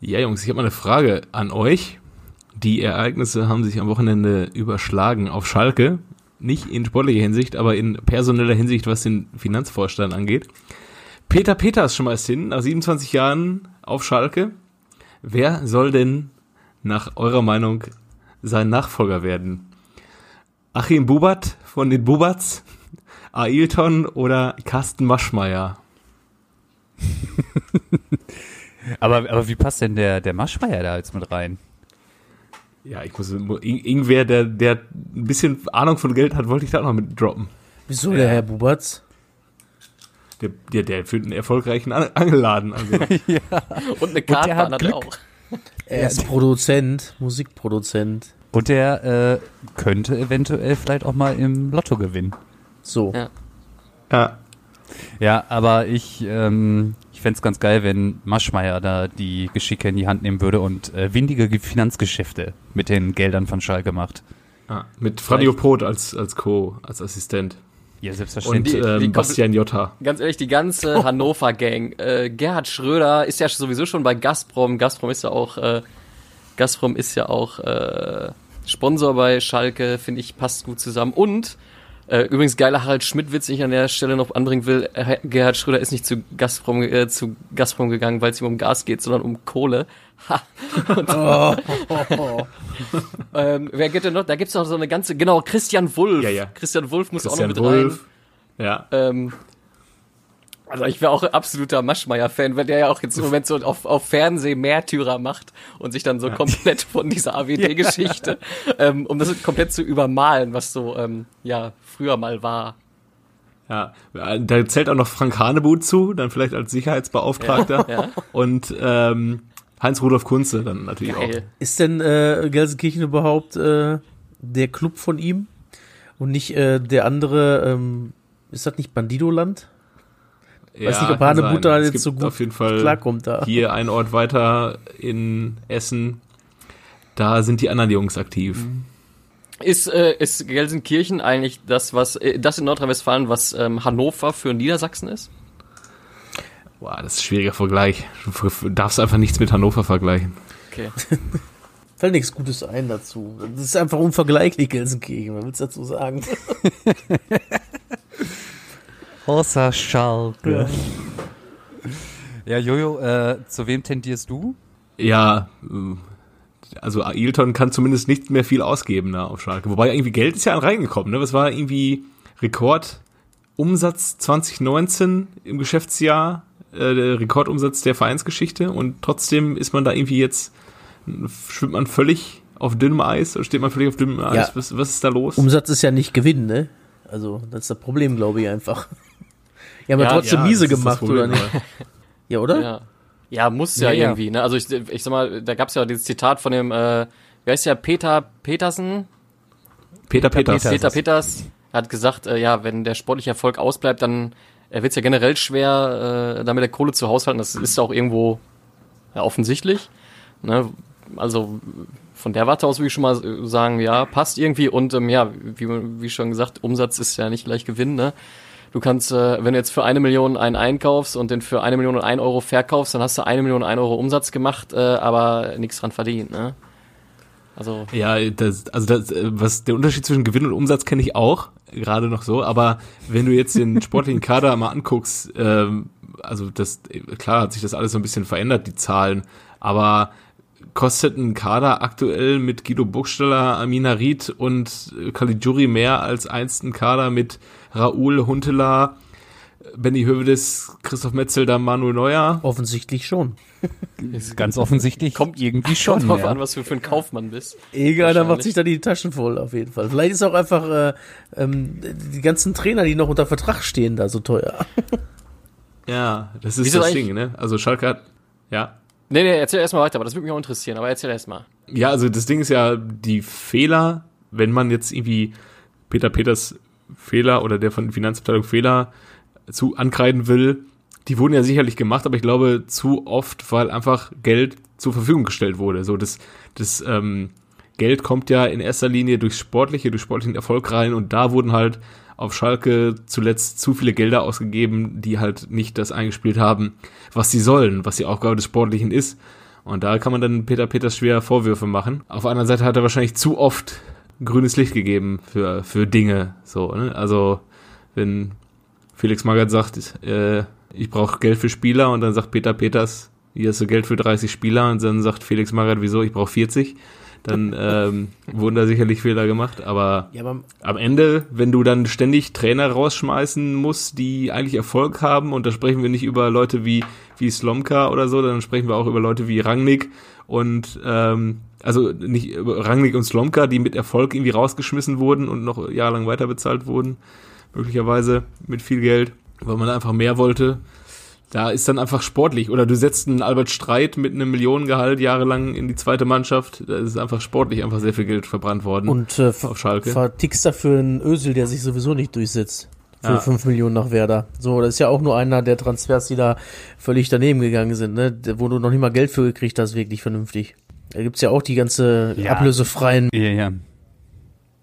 Ja, Jungs, ich habe mal eine Frage an euch. Die Ereignisse haben sich am Wochenende überschlagen auf Schalke. Nicht in sportlicher Hinsicht, aber in personeller Hinsicht, was den Finanzvorstand angeht. Peter Peters schmeißt hin, nach 27 Jahren auf Schalke. Wer soll denn nach eurer Meinung sein Nachfolger werden? Achim Bubat von den Bubats, Ailton oder Carsten Maschmeyer? aber, aber wie passt denn der, der Maschmeyer da jetzt mit rein? Ja, ich muss, irgendwer, der, der ein bisschen Ahnung von Geld hat, wollte ich da auch noch mit droppen. Wieso der Herr Bubatz? Der, der, der führt einen erfolgreichen Angelladen. Also. ja. Und eine Karte hat, hat auch. Er ist Produzent, Musikproduzent. Und der äh, könnte eventuell vielleicht auch mal im Lotto gewinnen. So. Ja. Ja, ja aber ich, ähm, ich fände es ganz geil, wenn Maschmeyer da die Geschicke in die Hand nehmen würde und äh, windige Finanzgeschäfte mit den Geldern von Schalke macht. Ah, mit Fradio Pot als, als Co., als Assistent. Ja, selbstverständlich. Und ähm, Bastian Jotta. Ganz ehrlich, die ganze Hannover-Gang. Äh, Gerhard Schröder ist ja sowieso schon bei Gazprom. Gazprom ist ja auch, äh, Gazprom ist ja auch äh, Sponsor bei Schalke, finde ich, passt gut zusammen. Und äh, übrigens geiler Harald Schmidt-Witz, ich an der Stelle noch anbringen will. Äh, Gerhard Schröder ist nicht zu Gazprom, äh, zu Gazprom gegangen, weil es ihm um Gas geht, sondern um Kohle. Und, oh. ähm, wer geht denn noch? Da gibt's noch so eine ganze, genau, Christian Wulff. Ja, ja. Christian Wulff muss Christian auch noch mit Wulff. rein. Ja. Ähm, also ich wäre auch ein absoluter Maschmeyer-Fan, wenn der ja auch jetzt im Moment so auf, auf Fernsehen Märtyrer macht und sich dann so ja. komplett von dieser AWD-Geschichte, ähm, um das komplett zu übermalen, was so ähm, ja früher mal war. Ja, da zählt auch noch Frank Hanebut zu, dann vielleicht als Sicherheitsbeauftragter. Ja, ja. Und ähm, Heinz-Rudolf Kunze dann natürlich Geil. auch. Ist denn äh, Gelsenkirchen überhaupt äh, der Club von ihm? Und nicht äh, der andere, ähm, ist das nicht Bandido-Land? Ja, Weiß nicht, ob Hanebut da jetzt so gut auf jeden Fall klarkommt da. Hier ein Ort weiter in Essen, da sind die anderen Jungs aktiv. Mhm. Ist, äh, ist Gelsenkirchen eigentlich das, was äh, das in Nordrhein-Westfalen, was ähm, Hannover für Niedersachsen ist? Boah, das ist ein schwieriger Vergleich. Du darfst einfach nichts mit Hannover vergleichen. Okay. Fällt nichts Gutes ein dazu. Das ist einfach unvergleichlich, Gelsenkirchen. Was willst du dazu sagen? Außer Schalke. Ja, Jojo, äh, zu wem tendierst du? Ja, also Ailton kann zumindest nicht mehr viel ausgeben da auf Schalke. Wobei irgendwie Geld ist ja reingekommen, ne? Was war irgendwie Rekordumsatz 2019 im Geschäftsjahr, äh, der Rekordumsatz der Vereinsgeschichte und trotzdem ist man da irgendwie jetzt, schwimmt man völlig auf dünnem Eis oder steht man völlig auf dünnem Eis? Ja. Was, was ist da los? Umsatz ist ja nicht Gewinn, ne? Also, das ist das Problem, glaube ich einfach. Ja, aber ja, trotzdem ja, miese gemacht, Problem, oder nicht? ja, oder? Ja. Ja, muss ja, ja irgendwie, ne? Also ich, ich sag mal, da gab's ja dieses Zitat von dem, äh, wer ist ja Peter Petersen? Peter Peters. Peter Peters hat gesagt, äh, ja, wenn der sportliche Erfolg ausbleibt, dann äh, wird's ja generell schwer, äh, damit der Kohle zu haushalten. Das ist auch irgendwo ja, offensichtlich. Ne? Also von der Warte aus würde ich schon mal sagen, ja, passt irgendwie. Und ähm, ja, wie, wie schon gesagt, Umsatz ist ja nicht gleich Gewinn, ne? Du kannst, äh, wenn du jetzt für eine Million einen einkaufst und den für eine Million und ein Euro verkaufst, dann hast du eine Million und ein Euro Umsatz gemacht, äh, aber nichts dran verdient, ne? Also ja, das, also das, was der Unterschied zwischen Gewinn und Umsatz kenne ich auch gerade noch so, aber wenn du jetzt den sportlichen Kader mal anguckst, ähm, also das klar hat sich das alles so ein bisschen verändert, die Zahlen, aber kostet ein Kader aktuell mit Guido Burgstaller, Amina Ried und Caligiuri mehr als einst ein Kader mit Raoul Huntela, Benny Hövedes, Christoph Metzel, da Manuel Neuer? Offensichtlich schon. Ist ganz offensichtlich. Kommt irgendwie schon. Kommt drauf ja. an, was du für ein Kaufmann bist. Irgendeiner macht sich da die Taschen voll, auf jeden Fall. Vielleicht ist auch einfach äh, ähm, die ganzen Trainer, die noch unter Vertrag stehen, da so teuer. Ja, das ist Wieso das Ding, ne? Also Schalke hat, ja. Nee, nee, erzähl erstmal weiter, aber das würde mich auch interessieren, aber erzähl erstmal. Ja, also das Ding ist ja, die Fehler, wenn man jetzt irgendwie Peter Peters Fehler oder der von Finanzabteilung Fehler zu ankreiden will, die wurden ja sicherlich gemacht, aber ich glaube zu oft, weil einfach Geld zur Verfügung gestellt wurde. So das, das ähm, Geld kommt ja in erster Linie durch sportliche, durch sportlichen Erfolg rein und da wurden halt auf Schalke zuletzt zu viele Gelder ausgegeben, die halt nicht das eingespielt haben, was sie sollen, was die Aufgabe des Sportlichen ist. Und da kann man dann Peter Peters schwer Vorwürfe machen. Auf anderen Seite hat er wahrscheinlich zu oft grünes Licht gegeben für, für Dinge. So, ne? Also, wenn Felix Magath sagt, äh, ich brauche Geld für Spieler und dann sagt Peter Peters, hier hast du Geld für 30 Spieler und dann sagt Felix Magath, wieso, ich brauche 40 dann ähm, wurden da sicherlich Fehler gemacht. Aber, Ja, aber am Ende, wenn du dann ständig Trainer rausschmeißen musst, die eigentlich Erfolg haben, und da sprechen wir nicht über Leute wie, wie Slomka oder so, dann sprechen wir auch über Leute wie Rangnick und ähm, also nicht Rangnick und Slomka, die mit Erfolg irgendwie rausgeschmissen wurden und noch jahrelang weiter bezahlt wurden, möglicherweise mit viel Geld, weil man einfach mehr wollte. Da ist dann einfach sportlich. Oder du setzt einen Albert Streit mit einem Millionengehalt jahrelang in die zweite Mannschaft. Da ist einfach sportlich einfach sehr viel Geld verbrannt worden. und äh, auf Schalke. vertickst dafür einen Ösel, der sich sowieso nicht durchsetzt. Für Ja. 5 Millionen nach Werder. So, das ist ja auch nur einer der Transfers, die da völlig daneben gegangen sind, ne? Wo du noch nicht mal Geld für gekriegt hast, wirklich vernünftig. Da gibt's ja auch die ganze Ja. ablösefreien. Ja, ja.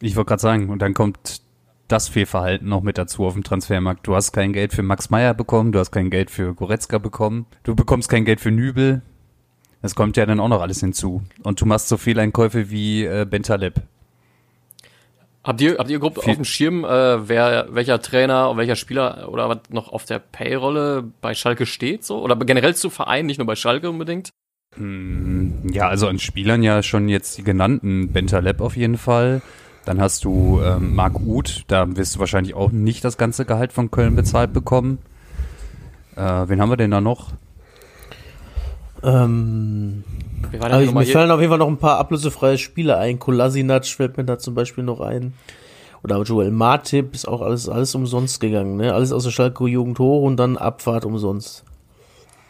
Ich wollte gerade sagen, und dann kommt das Fehlverhalten noch mit dazu auf dem Transfermarkt. Du hast kein Geld für Max Meyer bekommen, du hast kein Geld für Goretzka bekommen, du bekommst kein Geld für Nübel. Das kommt ja dann auch noch alles hinzu. Und du machst so Fehleinkäufe wie äh, Bentaleb. Habt ihr, habt ihr grob Viel- auf dem Schirm, äh, wer, welcher Trainer und welcher Spieler oder was noch auf der Payrolle bei Schalke steht, so? Oder generell zu Vereinen, nicht nur bei Schalke unbedingt? Ja, also an Spielern ja schon jetzt die genannten Bentaleb auf jeden Fall. Dann hast du ähm, Marc Uth, da wirst du wahrscheinlich auch nicht das ganze Gehalt von Köln bezahlt bekommen. Äh, wen haben wir denn da noch? Ähm, denn ich, mir fallen auf jeden Fall noch ein paar ablösefreie Spieler ein. Kolasinac fällt mir da zum Beispiel noch ein. Oder Joel Martip ist auch alles, alles umsonst gegangen, ne? Alles aus der Schalke Jugend hoch und dann Abfahrt umsonst.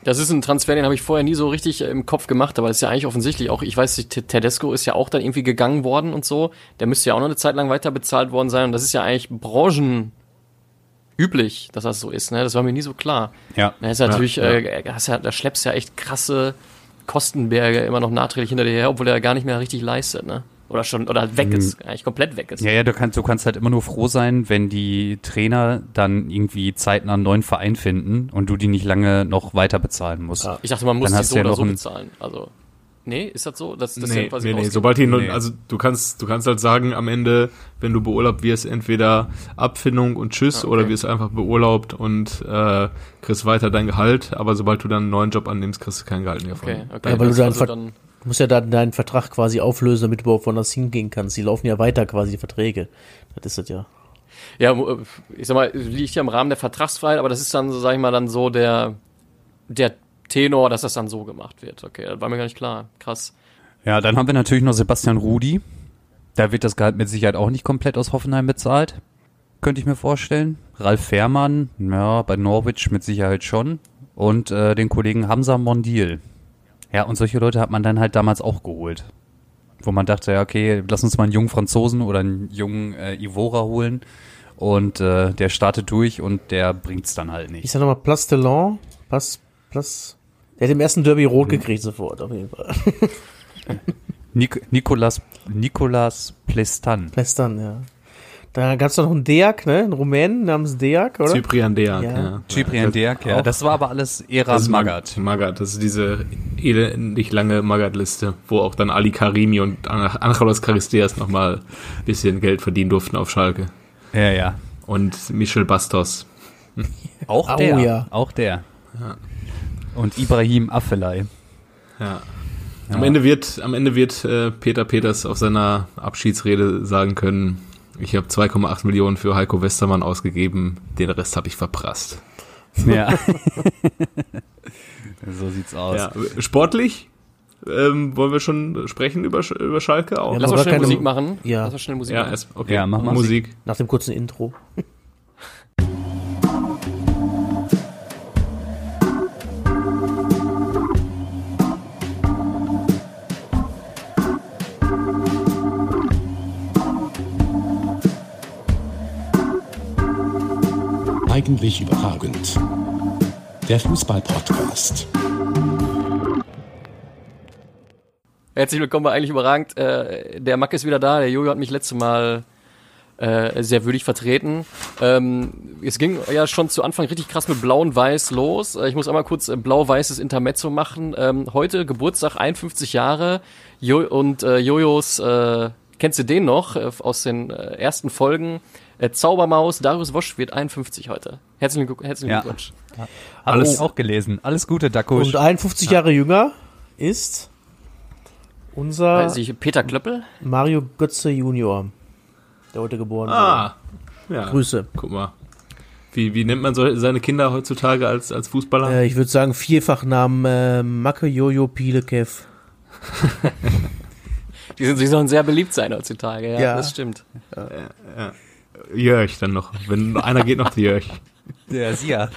Das ist ein Transfer, den habe ich vorher nie so richtig äh, im Kopf gemacht, aber es ist ja eigentlich offensichtlich auch, ich weiß, Te- Tedesco ist ja auch dann irgendwie gegangen worden und so. Der müsste ja auch noch eine Zeit lang weiter bezahlt worden sein und das ist ja eigentlich branchenüblich, dass das so ist, ne? Das war mir nie so klar. Ja. Da ist ja natürlich, ja. Äh, hast ja, da schleppst ja echt krasse Kostenberge immer noch nachträglich hinter dir her, obwohl er gar nicht mehr richtig leistet, ne? Oder schon, oder halt weg ist, eigentlich komplett weg ist. Ja, ja, du kannst, du kannst halt immer nur froh sein, wenn die Trainer dann irgendwie zeitnah einen neuen Verein finden und du die nicht lange noch weiter bezahlen musst. Ja. Ich dachte, man muss Dann die hast so ja oder noch so bezahlen. Also, nee, ist das so? Das, das nee, ja quasi nee, nee. Sobald die, Nee. also du kannst, du kannst halt sagen, am Ende, wenn du beurlaubt wirst, entweder Abfindung und Tschüss Ah, okay. oder wirst einfach beurlaubt und äh, kriegst weiter dein Gehalt, aber sobald du dann einen neuen Job annimmst, kriegst du kein Gehalt mehr von. Okay, okay. Ja, weil du dann also dann, Du musst ja dann deinen Vertrag quasi auflösen, damit du überhaupt woanders hingehen kannst. Die laufen ja weiter quasi, die Verträge. Das ist das ja. ja, mo- ich sag mal, liegt ja im Rahmen der Vertragsfreiheit, aber das ist dann, so, sag ich mal, dann so der, der Tenor, dass das dann so gemacht wird. Okay, das war mir gar nicht klar. Krass. Ja, dann haben wir natürlich noch Sebastian Rudi. Da wird das Gehalt mit Sicherheit auch nicht komplett aus Hoffenheim bezahlt. Könnte ich mir vorstellen. Ralf Fährmann, ja, bei Norwich mit Sicherheit schon. Und äh, den Kollegen Hamza Mondil. Ja, und solche Leute hat man dann halt damals auch geholt. Wo man dachte, ja, okay, lass uns mal einen jungen Franzosen oder einen jungen äh, Ivora holen. Und äh, der startet durch und der bringt's dann halt Ich nicht. sag nochmal, Place Delon, Pass, Place. Der hat im ersten Derby rot gekriegt sofort, auf jeden Fall. Nik Nicolas, Nicolas Plestan. Plestern, ja. Da gab's doch noch einen Deak, ne? Einen Rumänen namens Deak, oder? Cyprian Deak, Ja. ja. Cyprian Deak, ja. Das war aber alles ist Magath. Magath, das ist diese elendig lange Magath-Liste, wo auch dann Ali Karimi und An- Angelos Charisteas nochmal ein bisschen Geld verdienen durften auf Schalke. Ja, ja. Und Michel Bastos. Auch Au, der. ja. Auch der. Und Ibrahim Affelay. Ja. Am Ende wird, am Ende wird äh, Peter Peters auf seiner Abschiedsrede sagen können, ich habe 2,8 Millionen für Heiko Westermann ausgegeben, den Rest habe ich verprasst. Ja. so sieht's aus. Ja, sportlich ähm, wollen wir schon sprechen über, Sch- über Schalke auch. Ja, Lass mal schnell keine- Musik machen. Ja. Lass mal schnell Musik Ja, machen. erst, okay. Ja, mach mal. Musik. Nach dem kurzen Intro. Eigentlich überragend. Der Fußball-Podcast. Herzlich willkommen bei Eigentlich Überragend. Äh, der Mack ist wieder da. Der Jojo hat mich letzte Mal äh, sehr würdig vertreten. Ähm, es ging ja schon zu Anfang richtig krass mit Blau und Weiß los. Äh, ich muss einmal kurz äh, blau-weißes Intermezzo machen. Ähm, heute Geburtstag 51 Jahre jo und äh, Jojos, äh, kennst du den noch äh, aus den ersten Folgen? Äh, Zaubermaus, Darius Wosch wird 51 heute. Herzlichen, herzlichen Ja. Glückwunsch. Alles auch gelesen. Alles Gute, Dakusch. Und 51 Jahre jünger ist unser Weiß ich, Peter Klöppel? Mario Götze Junior, der heute geboren wurde. Ah, ja. Grüße. Guck mal. Wie, wie nennt man so, seine Kinder heutzutage als, als Fußballer? Äh, ich würde sagen Vierfachnamen äh, Macke Jojo Pilekev. Die, sind, die sollen sehr beliebt sein heutzutage, ja, Ja. das stimmt. Jörg dann noch. Wenn einer geht noch Jörg. Der Sia.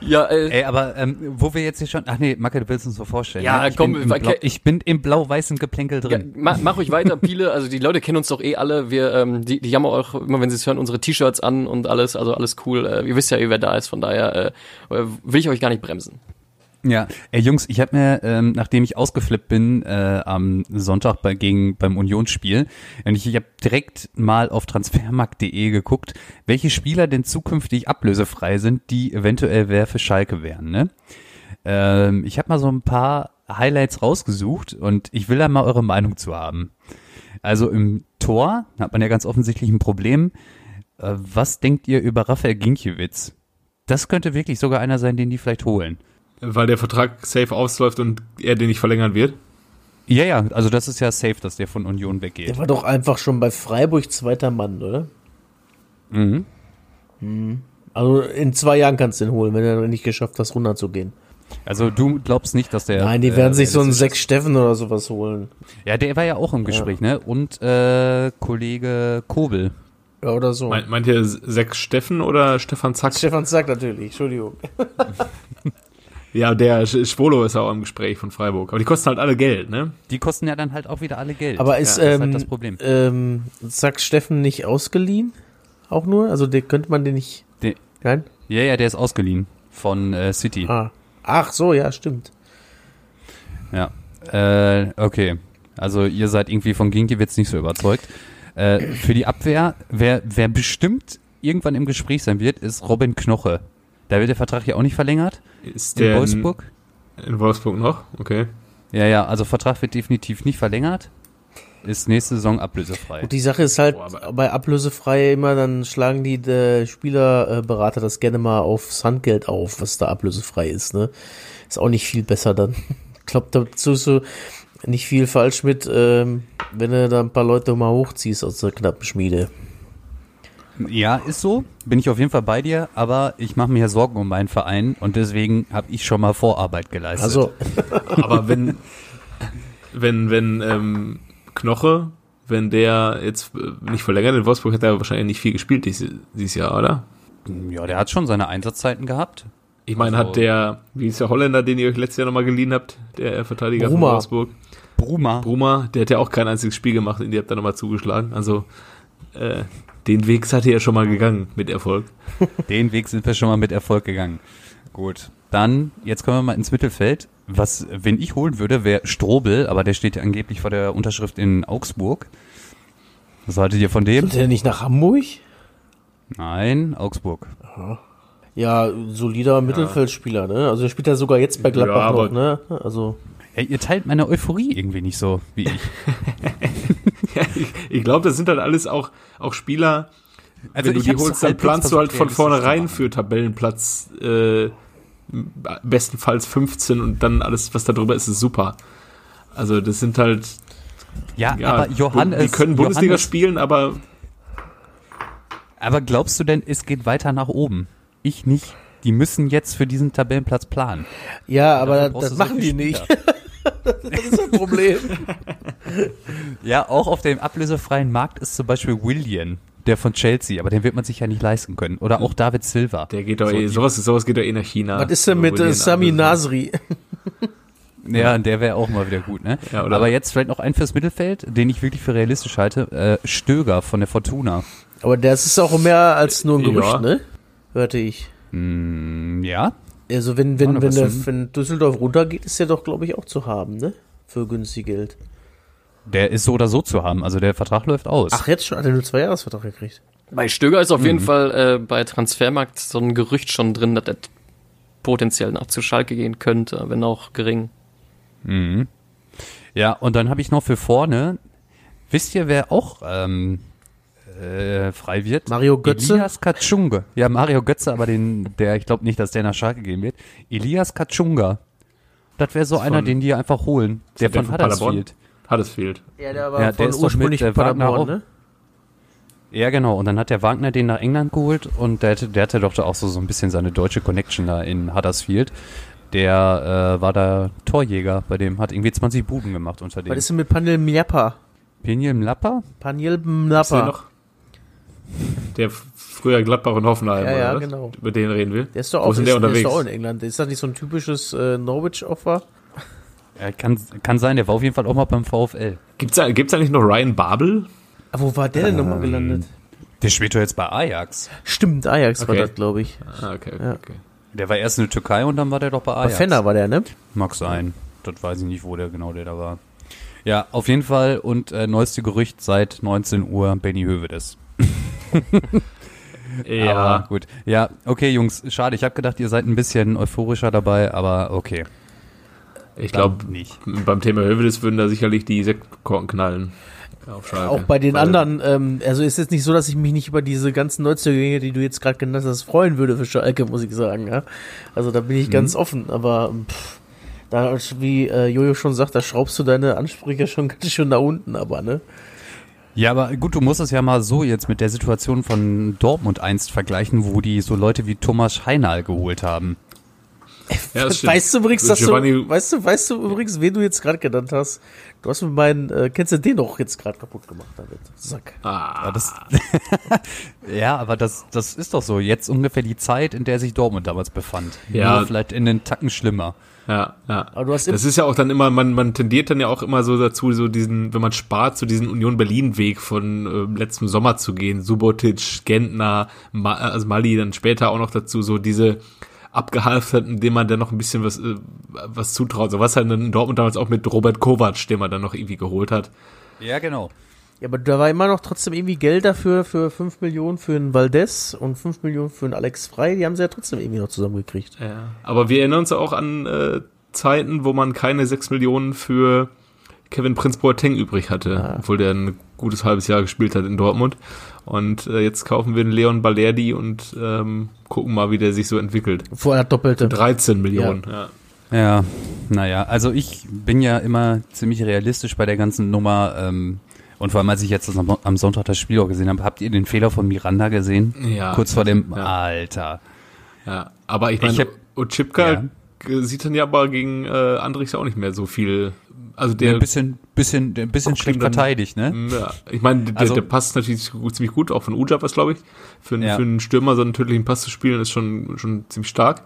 Ja, äh, Ey, aber ähm, wo wir jetzt hier schon. Ach nee, Macke, du willst uns so vorstellen. Ja, ne? ich komm, bin Blau, ich bin im blau-weißen Geplänkel Ja, drin. mach, ruhig weiter, Piele. Also die Leute kennen uns doch eh alle. Wir, ähm, die, die haben auch immer, wenn sie es hören, unsere T-Shirts an und alles. Also alles cool. Äh, ihr wisst ja eh, wer da ist. Von daher äh, will ich euch gar nicht bremsen. Ja, ey Jungs, ich habe mir, ähm, nachdem ich ausgeflippt bin äh, am Sonntag bei, gegen beim Unionsspiel, und ich, ich habe direkt mal auf transfermarkt.de geguckt, welche Spieler denn zukünftig ablösefrei sind, die eventuell wer für Schalke wären. Ne? Ähm, ich habe mal so ein paar Highlights rausgesucht und ich will da mal eure Meinung zu haben. Also im Tor hat man ja ganz offensichtlich ein Problem. Äh, was denkt ihr über Raphael Ginkiewicz? Das könnte wirklich sogar einer sein, den die vielleicht holen. Weil der Vertrag safe ausläuft und er den nicht verlängern wird. Ja, ja, also das ist ja safe, dass der von Union weggeht. Der war doch einfach schon bei Freiburg zweiter Mann, oder? Mhm. Also in zwei Jahren kannst du den holen, wenn du nicht geschafft hast, runterzugehen. Also du glaubst nicht, dass der. Nein, die werden äh, sich so einen Sechs Steffen oder sowas holen. Ja, der war ja auch im Gespräch, ne? Und äh, Kollege Kobel. Ja, oder so. Meint, meint ihr Sechs Steffen oder Stefan Zack? Stefan sagt natürlich, Entschuldigung. Ja, der Sch- Schwolo ist auch im Gespräch von Freiburg. Aber die kosten halt alle Geld, ne? Die kosten ja dann halt auch wieder alle Geld. Aber ist, ja, das ist ähm, halt das Problem. ähm, sagt Steffen nicht ausgeliehen? Auch nur? Also der, könnte man den nicht. Der- Nein? Ja, ja, der ist ausgeliehen von äh, City. Ah. Ach so, ja, stimmt. Ja. Äh, okay. Also ihr seid irgendwie von Ginkiewicz nicht so überzeugt. Äh, für die Abwehr, wer, wer bestimmt irgendwann im Gespräch sein wird, ist Robin Knoche. Da wird der Vertrag ja auch nicht verlängert Ist in Wolfsburg. In, Wolfsburg noch? Okay. Ja, ja, also Vertrag wird definitiv nicht verlängert. Ist nächste Saison ablösefrei. Und die Sache ist halt, Boah, aber- bei ablösefrei immer, dann schlagen die äh, Spielerberater das gerne mal aufs Handgeld auf, was da ablösefrei ist, ne? Ist auch nicht viel besser dann. Ich glaube, dazu ist so nicht viel falsch mit, ähm, wenn du da ein paar Leute mal hochziehst aus der knappen Schmiede. Ja, ist so. Bin ich auf jeden Fall bei dir, aber ich mache mir ja Sorgen um meinen Verein und deswegen habe ich schon mal Vorarbeit geleistet. Also, Aber wenn, wenn, wenn, ähm, Knoche, wenn der jetzt nicht verlängert in Wolfsburg, hat er wahrscheinlich nicht viel gespielt dieses, dieses Jahr, oder? ja, der hat schon seine Einsatzzeiten gehabt. Ich meine, Also- hat der, wie ist der Holländer, den ihr euch letztes Jahr nochmal geliehen habt, der Verteidiger Bruma. von Wolfsburg? Bruma. Bruma, der hat ja auch kein einziges Spiel gemacht, in die habt ihr nochmal zugeschlagen. Also, äh, den Weg seid ihr ja schon mal gegangen mit Erfolg. Den Weg sind wir schon mal mit Erfolg gegangen. Gut. Dann, jetzt kommen wir mal ins Mittelfeld. Was, wenn ich holen würde, wäre Strobel, aber der steht ja angeblich vor der Unterschrift in Augsburg. Was haltet ihr von dem? kommt der nicht nach Hamburg? Nein, Augsburg. Ja, solider Mittelfeldspieler, ne? Also der spielt ja sogar jetzt bei Gladbach Ja, noch, ne? Also, Hey, ihr teilt meine Euphorie irgendwie nicht so wie ich. ich ich glaube, das sind halt alles auch, auch Spieler, Also wenn du die holst, dann halbwegs planst du halt von vornherein für Tabellenplatz äh, bestenfalls 15 und dann alles, was da drüber ist, ist super. Also das sind halt, Ja, ja, aber Johannes. die können Bundesliga Johannes, spielen, aber Aber glaubst du denn, es geht weiter nach oben? Ich nicht. Die müssen jetzt für diesen Tabellenplatz planen. ja, aber das machen die nicht. Spieler. das ist ein Problem. Ja, auch auf dem ablösefreien Markt ist zum Beispiel William, der von Chelsea, aber den wird man sich ja nicht leisten können. Oder auch David Silva. der geht doch So, eh, sowas, sowas geht doch eh nach China. Was ist denn mit äh, Sami. Nasri? Ja, der wäre auch mal wieder gut, ne? Ja, oder- aber jetzt vielleicht noch ein fürs Mittelfeld, den ich wirklich für realistisch halte. Äh, Stöger von der Fortuna. Aber das ist auch mehr als nur ein Gerücht, Ja. ne? Hörte ich. Hm, ja, Also wenn, wenn, wenn, der, wenn Düsseldorf runtergeht, ist der doch, glaube ich, auch zu haben, ne? Für günstig Geld. Der ist so oder so zu haben. Also der Vertrag läuft aus. Ach, jetzt schon hat er nur zwei Jahresvertrag gekriegt. Bei Stöger ist auf jeden Fall äh, bei Transfermarkt so ein Gerücht schon drin, dass er potenziell nach zu Schalke gehen könnte, wenn auch gering. Ja, und dann habe ich noch für vorne, wisst ihr, wer auch ähm, äh, frei wird? Mario Götze? Elias Katschunga. Ja, Mario Götze, aber den, der, ich glaube nicht, dass der nach Schalke gehen wird. Elias Katschunga. Das wäre so Ist einer, von- den die einfach holen. Der, von Huddersfield. Huddersfield. Ja, der war Ja, der von ist doch ursprünglich mit, äh, Wagner auch. ne? Ja, genau. Und dann hat der Wagner den nach England geholt und der, hatte- der hatte doch da auch so, so ein bisschen seine deutsche Connection da in Huddersfield. Der äh, war da Torjäger bei dem, hat irgendwie 20 Buden gemacht unter dem. Was ist denn mit Paniel Mjapa? Piniel Mlapper? Paniel Ist der früher Gladbach und Hoffenheim, Ja, oder ja, was? genau. Über den reden wir. Der ist doch Wo auch, ist denn ist, der der ist unterwegs? doch auch in England. Ist das nicht so ein typisches äh, Norwich-Opfer? Ja, kann, kann sein, der war auf jeden Fall auch mal beim VfL. Gibt's, da- gibt's eigentlich noch Ryan Babel? Ah, wo war der denn nochmal gelandet? Der spielt doch jetzt bei Ajax. Stimmt, Ajax war Okay. das, glaube ich. Ah, okay, okay, Ja. okay. Der war erst in der Türkei und dann war der doch bei Bei Ajax. Fenner war der, ne? Mag sein. Das weiß ich nicht, wo der genau der da war. Ja, auf jeden Fall. Und äh, neueste Gerücht seit 19 Uhr Benny Hövedes. Ja, Aber gut. Ja, okay, Jungs, schade. Ich habe gedacht, ihr seid ein bisschen euphorischer dabei, aber okay. Ich glaube, nicht. beim Thema Hövedes würden da sicherlich die Sektkorken knallen. Auf Schalke. Auch bei den Weil- anderen, ähm, also ist jetzt nicht so, dass ich mich nicht über diese ganzen Neuzugänge, die du jetzt gerade genannt hast, freuen würde für Schalke, muss ich sagen. Ja? Also da bin ich ganz offen, aber pff, da, wie äh, Jojo schon sagt, da schraubst du deine Ansprüche schon ganz schön nach unten, aber ne? Ja, aber gut, du musst es ja mal so jetzt mit der Situation von Dortmund einst vergleichen, wo die so Leute wie Thomas Heinal geholt haben. Ja, das stimmt. Weißt du übrigens, dass Giovanni- du, weißt du, weißt du übrigens, wen du jetzt gerade genannt hast? Du hast mit meinen, äh, kennst du den doch jetzt gerade kaputt gemacht damit? Sack. Ah, Ja, das, ja, aber das, das ist doch so. Jetzt ungefähr die Zeit, in der sich Dortmund damals befand. Ja. Nur vielleicht in den Tacken schlimmer. ja, ja. Aber du hast das ist ja auch dann immer, man, man tendiert dann ja auch immer so dazu, so diesen, wenn man spart, so diesen Union Berlin Weg von ähm, letztem Sommer zu gehen. Subotic, Gentner, Ma also Mali dann später auch noch dazu, so diese abgehalfterten, dem man dann noch ein bisschen was, äh, was zutraut. So was halt in Dortmund damals auch mit Robert Kovac, den man dann noch irgendwie geholt hat. Ja, genau. Ja, aber da war immer noch trotzdem irgendwie Geld dafür, für 5 Millionen für einen Valdez und 5 Millionen für einen Alex Frei. Die haben sie ja trotzdem irgendwie noch zusammengekriegt. Ja. Aber wir erinnern uns auch an äh, Zeiten, wo man keine 6 Millionen für Kevin Prince Boateng übrig hatte, obwohl der ein gutes halbes Jahr gespielt hat in Dortmund. Und äh, jetzt kaufen wir den Leon Balerdi und ähm, gucken mal, wie der sich so entwickelt. Vorher Doppelte. 13 Millionen. Ja. Ja, naja, also ich bin ja immer ziemlich realistisch bei der ganzen Nummer. Ähm, und vor allem, als ich jetzt am, am Sonntag das Spiel auch gesehen habe, habt ihr den Fehler von Miranda gesehen? Ja. Kurz vor dem, Ja. Alter. ja. Aber ich meine, hab- Ochipka Ja. Sieht dann ja aber gegen äh, Andrich auch nicht mehr so viel. Also der, ein bisschen, bisschen, ein bisschen schlecht verteidigt, ne? Ja, ich meine, der, Also- der passt natürlich ziemlich gut, auch von Ujab was, glaube ich. Für, einen- Ja. für einen Stürmer so einen tödlichen Pass zu spielen, ist schon, schon ziemlich stark.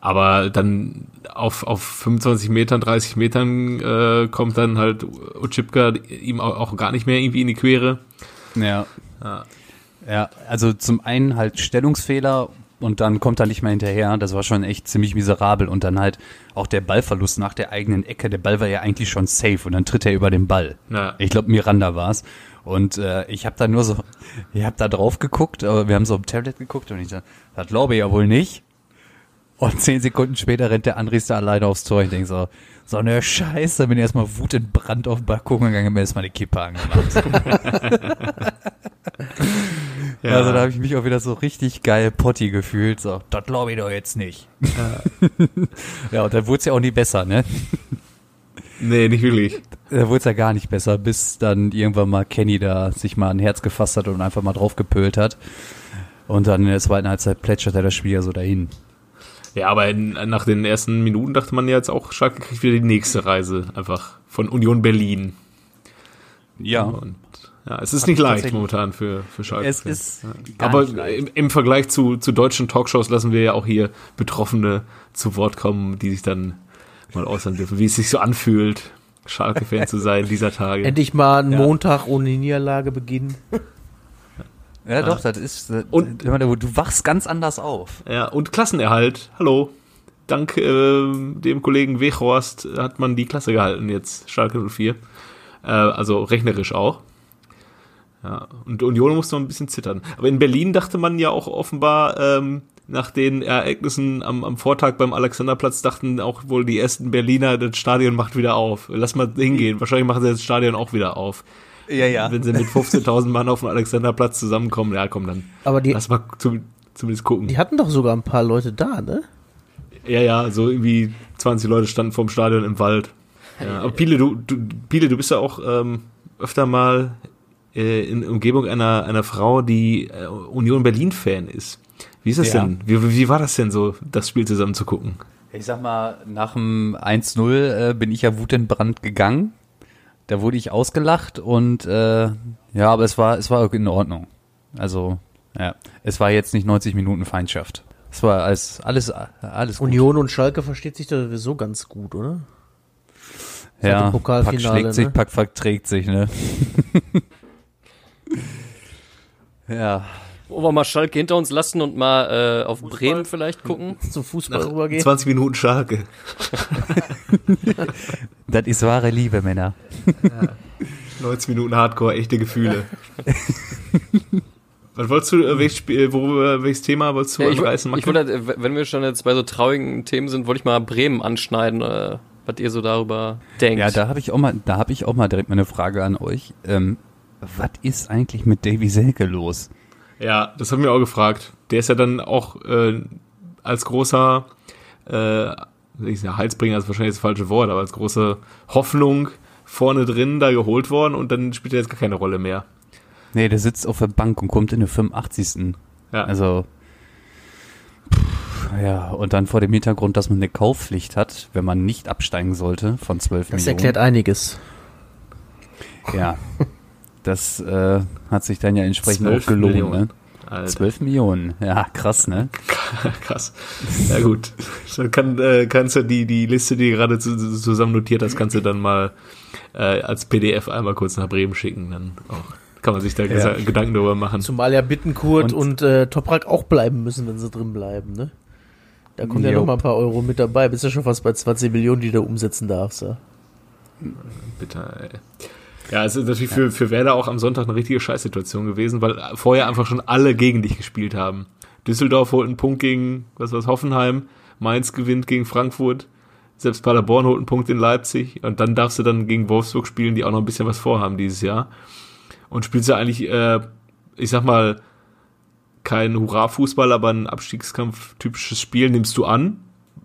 Aber dann auf, auf 25 Metern, 30 Metern äh, kommt dann halt Uchipka ihm auch, auch gar nicht mehr irgendwie in die Quere. Ja. Ja. Ja, also zum einen halt Stellungsfehler und dann kommt er nicht mehr hinterher. Das war schon echt ziemlich miserabel. Und dann halt auch der Ballverlust nach der eigenen Ecke. Der Ball war ja eigentlich schon safe und dann tritt er über den Ball. Ja. Ich glaube, Miranda war's. Und äh, ich habe da nur so, ich habe da drauf geguckt, aber wir haben so am Tablet geguckt und ich dachte, das glaube ich ja wohl nicht. Und zehn Sekunden später rennt der Andries da alleine aufs Tor. Ich denke so, so eine Scheiße. Bin erstmal wutentbrannt auf den Balkon gegangen und mir erstmal eine Kippe angemacht. Ja. Also da habe ich mich auch wieder so richtig geil Potti gefühlt. So, das glaube ich doch jetzt nicht. Ja, und dann wurde es ja auch nie besser, ne? Nee, nicht wirklich. Da wurde es ja gar nicht besser, bis dann irgendwann mal Kenny da sich mal ein Herz gefasst hat und einfach mal drauf gepölt hat. Und dann in der zweiten Halbzeit plätscherte das Spiel ja so dahin. Ja, aber in, nach den ersten Minuten dachte man ja jetzt auch, Schalke kriegt wieder die nächste Reise. Einfach von Union Berlin. Ja. Und ja, es ist nicht leicht momentan für, für Schalke. Es ist gar Aber im, im Vergleich zu, zu deutschen Talkshows lassen wir ja auch hier Betroffene zu Wort kommen, die sich dann mal äußern dürfen, wie es sich so anfühlt, Schalke-Fan zu sein dieser Tage. Endlich mal ein Ja. Montag ohne Niederlage beginnen. Ja, doch, das ist. äh, Und- hör mal, du, du wachst ganz anders auf. Ja, und Klassenerhalt. Hallo. Dank äh, dem Kollegen Wechhorst hat man die Klasse gehalten jetzt, Schalke 04. Äh, also rechnerisch auch. Ja, und Union muss noch ein bisschen zittern. Aber in Berlin dachte man ja auch offenbar, ähm, nach den Ereignissen am, am Vortag beim Alexanderplatz dachten auch wohl die ersten Berliner, das Stadion macht wieder auf. Lass mal hingehen. Wahrscheinlich machen sie das Stadion auch wieder auf. Ja, ja. Wenn sie mit 15.000 Mann auf dem Alexanderplatz zusammenkommen, ja komm, dann Aber die, lass mal zum, zumindest gucken. die hatten doch sogar ein paar Leute da, ne? Ja, ja, so irgendwie 20 Leute standen vorm Stadion im Wald. Ja, aber Pile, du, du, Pile, du bist ja auch ähm, öfter mal äh, in Umgebung einer, einer Frau, die äh, Union Berlin-Fan ist. Wie ist das Ja. denn? Wie, wie war das denn so, das Spiel zusammen zu gucken? Ich sag mal, nach dem 1-0 äh, bin ich ja wutentbrannt gegangen. Da wurde ich ausgelacht und äh, ja, aber es war, es war in Ordnung. Also, ja, es war jetzt nicht 90 Minuten Feindschaft. Es war alles, alles, alles gut. Union und Schalke versteht sich da sowieso ganz gut, oder? ja, Pokalfinale, Pack schlägt sich, ne? Pack verträgt sich, ne? ja, Wollen wir mal Schalke hinter uns lassen und mal äh, auf Bremen vielleicht gucken? Zum Fußball rübergehen. 20 Minuten Schalke. das ist wahre Liebe, Männer. 90 Minuten Hardcore, echte Gefühle. Was wolltest du, äh, welches, Spiel, worüber, welches Thema wolltest du Ja, ich, anreißen? ich wollte, äh, wenn wir schon jetzt bei so traurigen Themen sind, wollte ich mal Bremen anschneiden, äh, was ihr so darüber denkt. Ja, da habe ich auch mal, da habe ich auch mal direkt mal eine Frage an euch. Ähm, was ist eigentlich mit Davy Selke los? Ja, das haben wir auch gefragt. Der ist ja dann auch äh, als großer, äh, ich sag, Halsbringer ist wahrscheinlich das falsche Wort, aber als große Hoffnung vorne drin da geholt worden und dann spielt er jetzt gar keine Rolle mehr. Nee, der sitzt auf der Bank und kommt in der 85. Ja, Also, pff, ja, und dann vor dem Hintergrund, dass man eine Kaufpflicht hat, wenn man nicht absteigen sollte von 12 Das Millionen. erklärt einiges. Ja, das äh, hat sich dann ja entsprechend 12 auch gelohnt, Millionen. ne? Alter, 12 Millionen, ja, krass, ne? krass. Ja gut, dann kann, äh, kannst du die, die Liste, die du gerade zu, zu- zusammen notiert hast, kannst du dann mal äh, als PDF einmal kurz nach Bremen schicken. Dann auch kann man sich da gesa- Gedanken darüber machen. Zumal ja Bittenkurt Und- und, äh, Toprak auch bleiben müssen, wenn sie drin bleiben, ne? Da kommen ja Jo. noch mal ein paar Euro mit dabei. Bist ja schon fast bei 20 Millionen, die du umsetzen darfst, ja. Bitter, ey. Ja, es ist natürlich für, für Werder auch am Sonntag eine richtige Scheißsituation gewesen, weil vorher einfach schon alle gegen dich gespielt haben. Düsseldorf holt einen Punkt gegen, was war's, Hoffenheim, Mainz gewinnt gegen Frankfurt, selbst Paderborn holt einen Punkt in Leipzig und dann darfst du dann gegen Wolfsburg spielen, die auch noch ein bisschen was vorhaben dieses Jahr. Und spielst ja eigentlich, äh, ich sag mal, kein Hurra-Fußball, aber ein Abstiegskampf-typisches Spiel nimmst du an,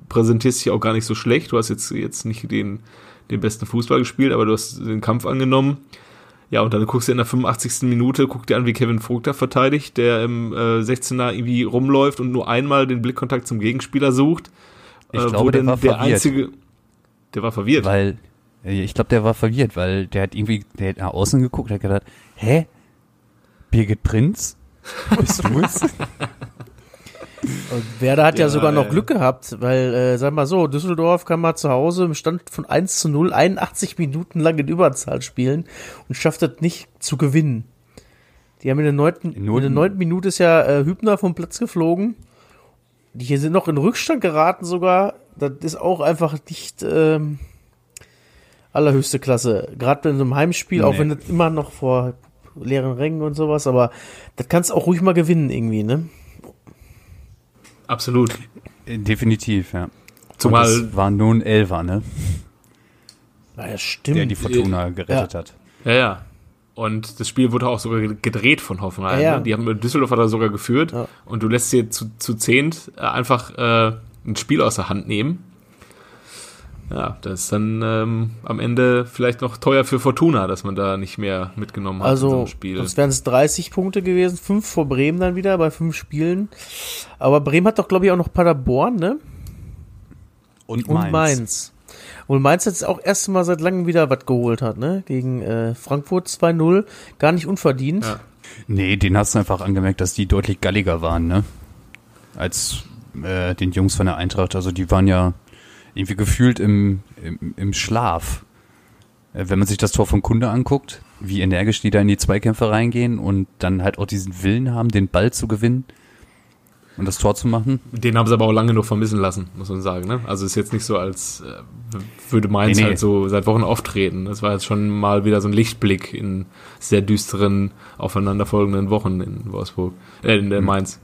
präsentierst dich auch gar nicht so schlecht. Du hast jetzt, jetzt nicht den, den besten Fußball gespielt, aber du hast den Kampf angenommen. Ja, und dann guckst du in der 85. Minute, guck dir an, wie Kevin Vogt da verteidigt, der im äh, 16er irgendwie rumläuft und nur einmal den Blickkontakt zum Gegenspieler sucht. Ich äh, glaube, der war der verwirrt. einzige. Der war verwirrt. Weil, äh, ich glaube, der war verwirrt, weil der hat irgendwie, der hat nach außen geguckt, hat gedacht, hä? Birgit Prinz? Bist du es? Und Werder hat ja, Ja, sogar noch. Glück gehabt, weil, äh, sag mal so, Düsseldorf kann mal zu Hause im Stand von 1 zu 0 81 Minuten lang in Überzahl spielen und schafft das nicht zu gewinnen. Die haben in der neunten, in der neunten Minute ist ja äh, Hübner vom Platz geflogen. Die hier sind noch in Rückstand geraten sogar. Das ist auch einfach nicht ähm, allerhöchste Klasse. Gerade bei so einem Heimspiel, auch Nee. wenn das immer noch vor leeren Rängen und sowas, aber das kannst du auch ruhig mal gewinnen irgendwie, ne? Absolut. Definitiv, ja. Zumal- Und es war nun Elfer, ne? Na, ja, stimmt. Der die Fortuna gerettet hat. Ja, ja. Und das Spiel wurde auch sogar gedreht von Hoffenheim. Ja, ja. Ne? Die haben Düsseldorf hat er sogar geführt. Ja. Und du lässt dir zu, zu zehnt einfach äh, ein Spiel aus der Hand nehmen. Ja, das ist dann ähm, am Ende vielleicht noch teuer für Fortuna, dass man da nicht mehr mitgenommen hat in so Also, einem Spiel. sonst wären es 30 Punkte gewesen, fünf vor Bremen dann wieder bei fünf Spielen. Aber Bremen hat doch, glaube ich, auch noch Paderborn, ne? Und Und Mainz. Und Mainz jetzt auch erst mal seit langem wieder was geholt hat, ne? Gegen äh, Frankfurt 2-0. Gar nicht unverdient. Ja. Nee, den hast du einfach angemerkt, dass die deutlich galliger waren, ne? Als äh, den Jungs von der Eintracht. Also die waren ja irgendwie gefühlt im, im, im Schlaf. Äh, wenn man sich das Tor von Kunde anguckt, wie energisch die da in die Zweikämpfe reingehen und dann halt auch diesen Willen haben, den Ball zu gewinnen. Und das Tor zu machen? Den haben sie aber auch lange noch vermissen lassen, muss man sagen. Ne? Also ist jetzt nicht so, als äh, würde Mainz Nee, nee. halt so seit Wochen auftreten. Das war jetzt schon mal wieder so ein Lichtblick in sehr düsteren, aufeinanderfolgenden Wochen in Wolfsburg, äh, in äh, Mainz.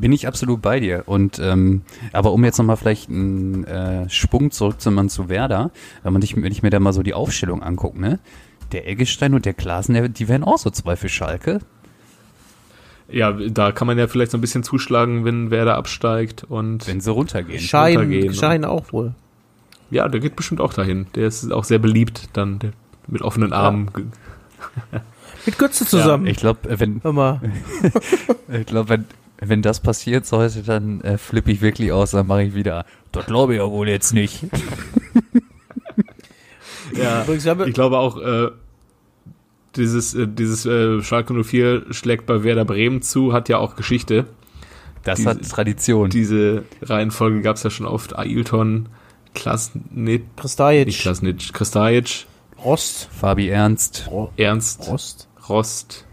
Bin ich absolut bei dir. Und ähm, aber um jetzt nochmal vielleicht einen äh, Sprung zurückzumachen zu Werder, wenn man sich, wenn ich mir da mal so die Aufstellung angucke, ne? Der Eggestein und der Klaasen, der, die wären auch so zwei für Schalke. Ja, da kann man ja vielleicht so ein bisschen zuschlagen, wenn Werder absteigt und Wenn sie runtergehen. Schein, runtergehen, Schein auch wohl. ja, der geht bestimmt auch dahin. Der ist auch sehr beliebt, dann der, mit offenen Armen. Mit Götze zusammen. Ich glaube, wenn, Hör mal. ich glaub, wenn, wenn das passiert sollte, dann äh, flippe ich wirklich aus, dann mache ich wieder. Das glaube ich ja wohl jetzt nicht. Ja, ich glaube auch, äh, dieses, äh, dieses äh, Schalke 04 schlägt bei Werder Bremen zu, hat ja auch Geschichte. Das Diese- hat Tradition. Diese Reihenfolge gab es ja schon oft. Ailton, Klasnit, nicht Kristajic, Klasnit, Kristajic, Rost, Fabi Ernst. Ro- Ernst, Rost. Rost.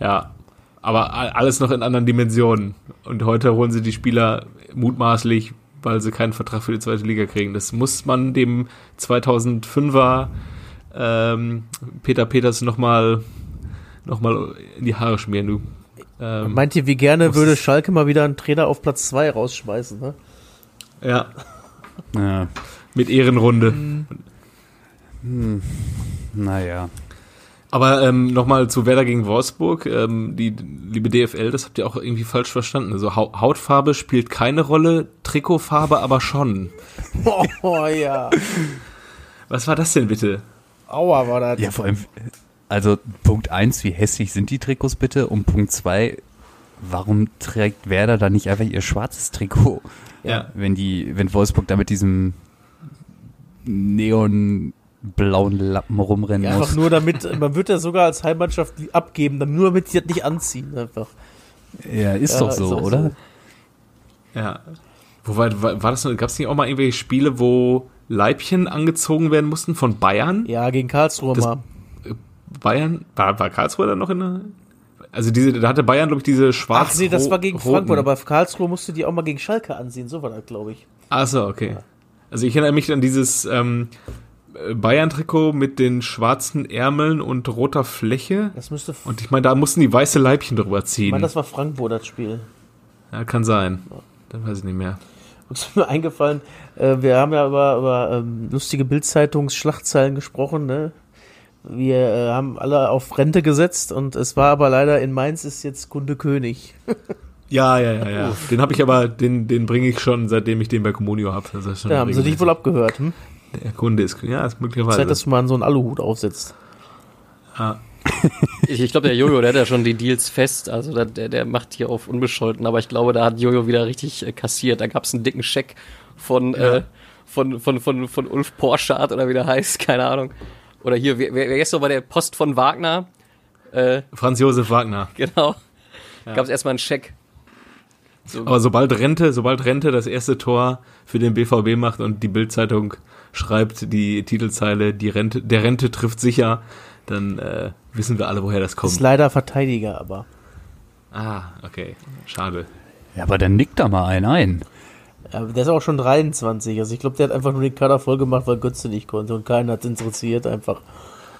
Ja, aber alles noch in anderen Dimensionen. Und heute holen sie die Spieler mutmaßlich, weil sie keinen Vertrag für die zweite Liga kriegen. Das muss man dem 2005er ähm, Peter Peters nochmal noch mal in die Haare schmieren. Du. Ähm, Meint ihr, wie gerne würde Schalke mal wieder einen Trainer auf Platz 2 rausschmeißen, ne? ja, Ja, mit Ehrenrunde. naja. Aber ähm, nochmal zu Werder gegen Wolfsburg. Ähm, die liebe DFL, das habt ihr auch irgendwie falsch verstanden. Also Hau- Hautfarbe spielt keine Rolle, Trikotfarbe aber schon. Oh, ja. Was war das denn bitte? Aua, war das. Ja, vor allem, also Punkt eins, wie hässlich sind die Trikots bitte? Und Punkt zwei, warum trägt Werder da nicht einfach ihr schwarzes Trikot? Ja. Wenn die, wenn Wolfsburg da mit diesem neonblauen Lappen rumrennen Ja, muss. einfach nur damit, man wird ja sogar als Heimmannschaft die abgeben, dann nur damit sie das nicht anziehen, einfach. Ja, ist Ja, doch ist so, so. oder? Ja. Wobei, war, war das, gab es nicht auch mal irgendwelche Spiele, wo Leibchen angezogen werden mussten von Bayern? Ja, gegen Karlsruhe Das- mal. Bayern, war, war Karlsruhe dann noch in der, also diese, da hatte Bayern, glaube ich, diese schwarz Ach nee, das war gegen roten- Frankfurt, aber Karlsruhe musste die auch mal gegen Schalke ansehen, so war das, glaube ich. Ach so, okay. Also ich erinnere mich an dieses ähm, Bayern-Trikot mit den schwarzen Ärmeln und roter Fläche. Das müsste, Und ich meine, da mussten die weiße Leibchen drüber ich ziehen. meine, das war Frankfurt, das Spiel. ja, kann sein. Dann weiß ich nicht mehr. Uns ist mir eingefallen, äh, wir haben ja über, über ähm, lustige Bildzeitungsschlachtzeilen gesprochen, ne? Wir äh, haben alle auf Rente gesetzt und es war aber leider in Mainz ist jetzt Kunde König. Ja, ja, ja, ja. Den habe ich aber, den, den bringe ich schon, seitdem ich den bei Comunio habe. Da haben sie dich wohl abgehört, hm? Der Kunde ist, ja, ist möglicherweise. Zeit, dass du mal so einen Aluhut aufsetzt. ja. Ich, ich glaube, der Jojo, der hat ja schon die Deals fest. Also der, der, der macht hier auf unbescholten. Aber ich glaube, da hat Jojo wieder richtig äh, kassiert. Da gab es einen dicken Scheck von, äh, von, von, von, von Ulf Porschardt oder wie der heißt, keine Ahnung. Oder hier, wer, wer noch bei der Post von Wagner? Äh, Franz Josef Wagner. genau. Gab es erstmal einen Scheck. Aber sobald Rente, sobald Rente das erste Tor für den BVB macht und die Bildzeitung schreibt die Titelzeile, die Rente, der Rente trifft sicher, dann äh, wissen wir alle, woher das Ist kommt. leider Verteidiger, aber. Ah, okay. Schade. Ja, aber dann nickt da mal einen ein. Ja, der ist auch schon 23. Also ich glaube, der hat einfach nur den Kader voll gemacht, weil Götze nicht konnte und keiner hat interessiert einfach.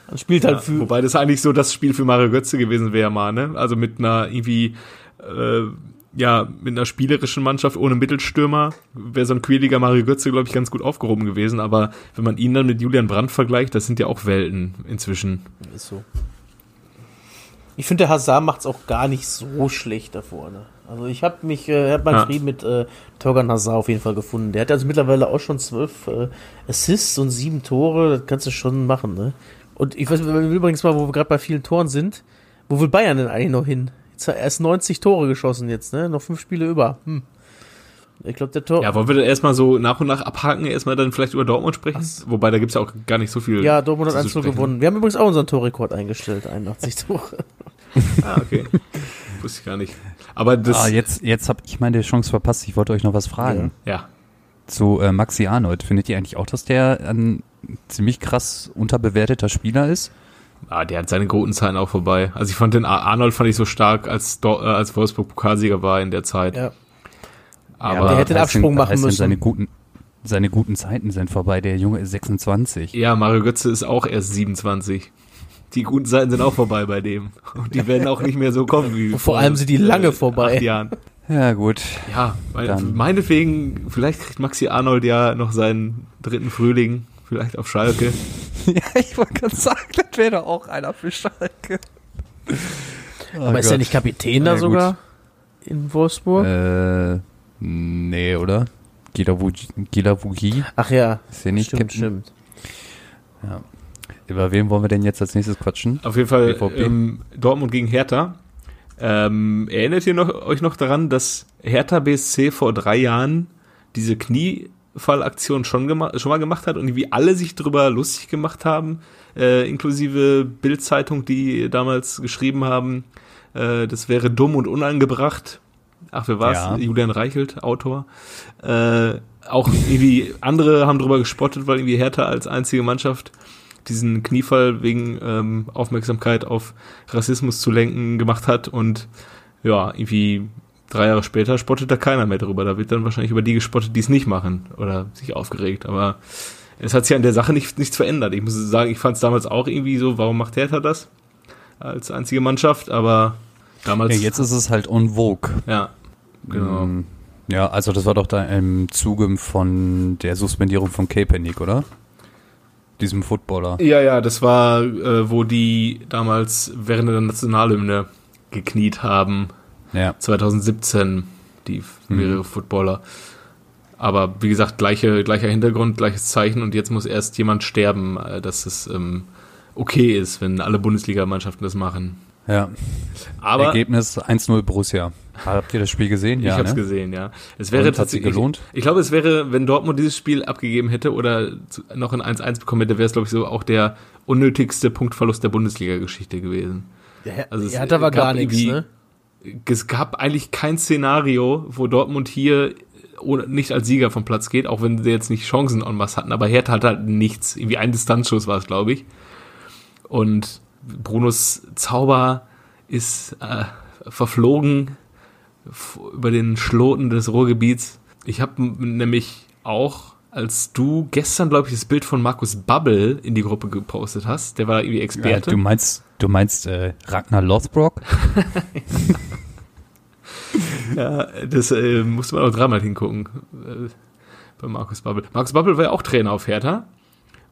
Man spielt halt Ja, für. wobei das eigentlich so das Spiel für Mario Götze gewesen wäre mal, ne? Also mit einer irgendwie, äh, ja, mit einer spielerischen Mannschaft ohne Mittelstürmer wäre so ein quäliger Mario Götze, glaube ich, ganz gut aufgehoben gewesen. Aber wenn man ihn dann mit Julian Brandt vergleicht, das sind ja auch Welten inzwischen. Ist so. Ich finde, der Hazard macht's auch gar nicht so schlecht da vorne. Also ich habe mich, äh, hab meinen Ja. Frieden mit äh, Torgan Hazard auf jeden Fall gefunden. Der hat also mittlerweile auch schon zwölf äh, Assists und sieben Tore. Das kannst du schon machen, ne? Und ich weiß übrigens mal, wo wir gerade bei vielen Toren sind, wo will Bayern denn eigentlich noch hin? Jetzt hat er erst 90 Tore geschossen jetzt, ne? Noch fünf Spiele über. Hm. Ich glaube, der Tor. Ja, wollen wir dann erstmal so nach und nach abhaken, erstmal dann vielleicht über Dortmund sprechen? Wobei, da gibt's ja auch gar nicht so viel. Ja, Dortmund hat zu 1 sprechen. gewonnen. Wir haben übrigens auch unseren Torrekord eingestellt, 81 Tore. Ah, okay. Wusste ich gar nicht. Aber das, Ah, jetzt, jetzt habe ich meine Chance verpasst. Ich wollte euch noch was fragen. ja. Zu äh, Maxi Arnold. Findet ihr eigentlich auch, dass der ein ziemlich krass unterbewerteter Spieler ist? Ah, der hat seine guten Zeiten auch vorbei. Also ich fand den Ar- Arnold fand ich so stark, als, äh, als Wolfsburg Pokalsieger war in der Zeit. Ja. Aber der hätte den Absprung machen müssen. Seine guten, seine guten Zeiten sind vorbei. Der Junge ist 26. ja, Mario Götze ist auch erst 27. Die guten Zeiten sind auch vorbei bei dem. Und die werden auch nicht mehr so kommen wie Und vor allem sind die lange vorbei. acht Jahren. Ja, gut. Ja, Dann- meinetwegen, vielleicht kriegt Maxi Arnold ja noch seinen dritten Frühling, vielleicht auf Schalke. Ja, ich wollte gerade sagen, das wäre doch auch einer für Schalke. Aber ist er nicht Kapitän da Ja, gut. sogar? In Wolfsburg? Äh, nee, oder? Gilavugi? Ach ja. Ist der nicht stimmt, Captain? stimmt. Über wen wollen wir denn jetzt als nächstes quatschen? Auf jeden Fall ähm, Dortmund gegen Hertha. Ähm, erinnert ihr noch, euch noch daran, dass Hertha BSC vor drei Jahren diese Kniefallaktion schon, schon mal gemacht hat und wie alle sich drüber lustig gemacht haben, äh, inklusive Bildzeitung, die damals geschrieben haben, äh, das wäre dumm und unangebracht. Ach, wer war's? Ja. Julian Reichelt, Autor. Äh, auch irgendwie andere haben drüber gespottet, weil irgendwie Hertha als einzige Mannschaft diesen Kniefall wegen ähm, Aufmerksamkeit auf Rassismus zu lenken gemacht hat und ja, irgendwie drei Jahre später spottet da keiner mehr drüber. Da wird dann wahrscheinlich über die gespottet, die es nicht machen oder sich aufgeregt. Aber es hat sich an der Sache nicht, nichts verändert. Ich muss sagen, ich fand es damals auch irgendwie so, warum macht Hertha das als einzige Mannschaft? Aber damals, Ja, jetzt ist es halt en vogue. ja, genau. Ähm, Ja, also das war doch da im Zuge von der Suspendierung von Kaepernick, oder? Diesem Footballer. Ja, ja, das war, äh, wo die damals während der Nationalhymne gekniet haben. Ja. 2017, die Mhm. mehrere Footballer. Aber wie gesagt, gleiche, gleicher Hintergrund, gleiches Zeichen und jetzt muss erst jemand sterben, äh, dass es ähm, okay ist, wenn alle Bundesligamannschaften das machen. Ja. Aber Ergebnis 1-0 Borussia. Habt ihr das Spiel gesehen? ich ja, habe es ne? gesehen, ja. Es wäre Und, hat sich tatsächlich gelohnt? Ich, glaube, es wäre, wenn Dortmund dieses Spiel abgegeben hätte oder noch ein 1-1 bekommen hätte, wäre es glaube ich so auch der unnötigste Punktverlust der Bundesliga-Geschichte gewesen. Ja, Also er hat aber gar nichts, ne? Es gab eigentlich kein Szenario, wo Dortmund hier nicht als Sieger vom Platz geht, auch wenn sie jetzt nicht Chancen en masse hatten, aber Hertha hat halt nichts. Irgendwie ein Distanzschuss war es, glaube ich. Und Brunos Zauber ist äh, verflogen über den Schloten des Ruhrgebiets. Ich habe nämlich auch, als du gestern, glaube ich, das Bild von Markus Babbel in die Gruppe gepostet hast, der war irgendwie Ja, Experte. du meinst, du meinst äh, Ragnar Lothbrok? Ja, das äh, musste man auch dreimal hingucken äh, bei Markus Babbel. Markus Babbel war ja auch Trainer auf Hertha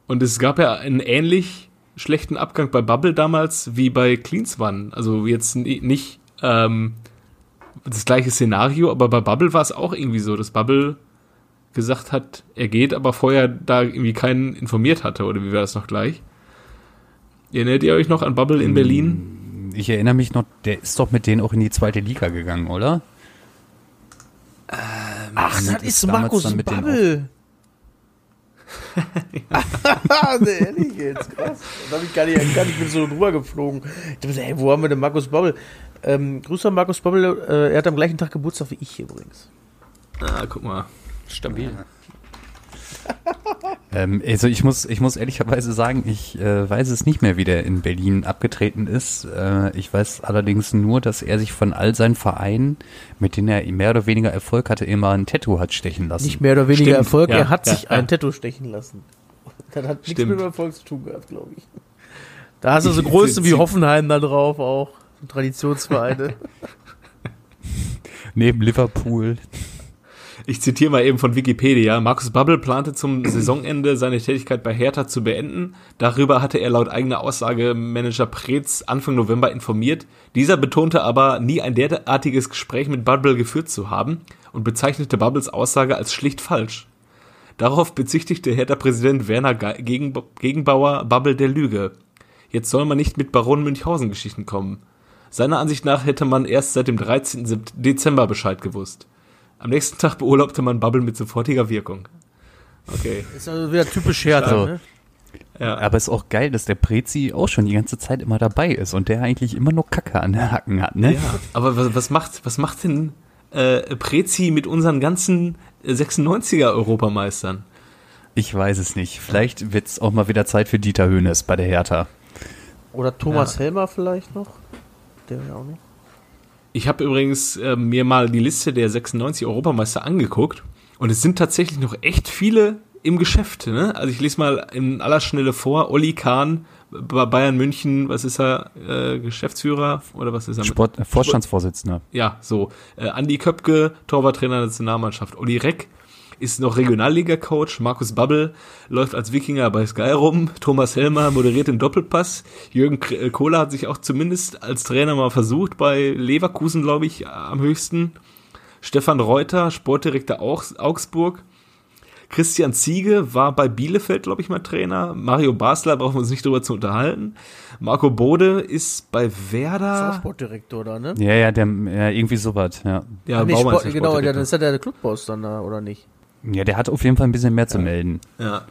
und es gab ja einen ähnlich schlechten Abgang bei Babbel damals wie bei Klinsmann. Also jetzt ni- nicht ähm, das gleiche Szenario, aber bei Babbel war es auch irgendwie so, dass Babbel gesagt hat, er geht, aber vorher da irgendwie keinen informiert hatte oder wie war das noch gleich? Erinnert ihr euch noch an Babbel in Berlin? Ich erinnere mich noch, der ist doch mit denen auch in die zweite Liga gegangen, oder? Ach, das ist Markus dann mit nee, ehrlich jetzt, krass. Da habe ich gar nicht erkannt, ich bin so drüber geflogen. Ich dachte, hey, wo haben wir denn Markus Babbel? Ähm, Grüße an Markus Babbel, äh, er hat am gleichen Tag Geburtstag wie ich übrigens. Ah, guck mal. Stabil. Ähm, also ich muss, ich muss ehrlicherweise sagen, ich äh, weiß es nicht mehr, wie der in Berlin abgetreten ist. Äh, ich weiß allerdings nur, dass er sich von all seinen Vereinen, mit denen er mehr oder weniger Erfolg hatte, immer ein Tattoo hat stechen lassen. Nicht mehr oder weniger Stimmt, Erfolg, ja, er hat ja, sich ja. ein Tattoo stechen lassen. Das hat nichts Stimmt. mit dem Erfolg zu tun gehabt, glaube ich. Da hast du so Ich- Größe wie Hoffenheim da drauf auch. Traditionsvereine. Neben Liverpool. Ich zitiere mal eben von Wikipedia. Markus Babbel plante zum Saisonende seine Tätigkeit bei Hertha zu beenden. Darüber hatte er laut eigener Aussage Manager Preetz Anfang November informiert. Dieser betonte aber, nie ein derartiges Gespräch mit Babbel geführt zu haben und bezeichnete Babbels Aussage als schlicht falsch. Darauf bezichtigte Hertha-Präsident Werner Ge- Gegen Gegenbauer Babbel der Lüge. Jetzt soll man nicht mit Baron Münchhausen Geschichten kommen. Seiner Ansicht nach hätte man erst seit dem 13. Sept- Dezember Bescheid gewusst. Am nächsten Tag beurlaubte man Bubble mit sofortiger Wirkung. Okay. ist also wieder typisch Hertha, Also, ne? Ja. Aber ist auch geil, dass der Prezi auch schon die ganze Zeit immer dabei ist und der eigentlich immer nur Kacke an den Hacken hat, ne? ja. Aber was, was macht, was macht denn äh, Prezi mit unseren ganzen äh, 96er Europameistern? Ich weiß es nicht. Vielleicht wird es auch mal wieder Zeit für Dieter Höhnes bei der Hertha. Oder Thomas Helmer vielleicht noch? Der wäre auch noch. Ich habe übrigens äh, mir mal die Liste der 96 Europameister angeguckt und es sind tatsächlich noch echt viele im Geschäft. Ne? Also ich lese mal in aller Schnelle vor. Olli Kahn bei Bayern München, was ist er? Äh, Geschäftsführer oder was ist er? Sport, Vorstandsvorsitzender. Ja, so. Äh, Andi Köpke, Torwarttrainer der Nationalmannschaft. Olli Reck ist noch Regionalliga-Coach. Markus Babbel läuft als Wikinger bei Sky rum. Thomas Helmer moderiert den Doppelpass. Jürgen äh, Kohler hat sich auch zumindest als Trainer mal versucht, bei Leverkusen, glaube ich, am höchsten. Stefan Reuter, Sportdirektor Augs Augsburg. Christian Ziege war bei Bielefeld, glaube ich, mal Trainer. Mario Basler brauchen wir uns nicht drüber zu unterhalten. Marco Bode ist bei Ist auch Werder. Sportdirektor da, ne? Ja, ja, der, ja, irgendwie sowas, ja. Ja, nee, Sport, ist der genau, dann ist ja der Clubboss dann da, oder nicht? Ja, der hat auf jeden Fall ein bisschen mehr zu melden. Ja.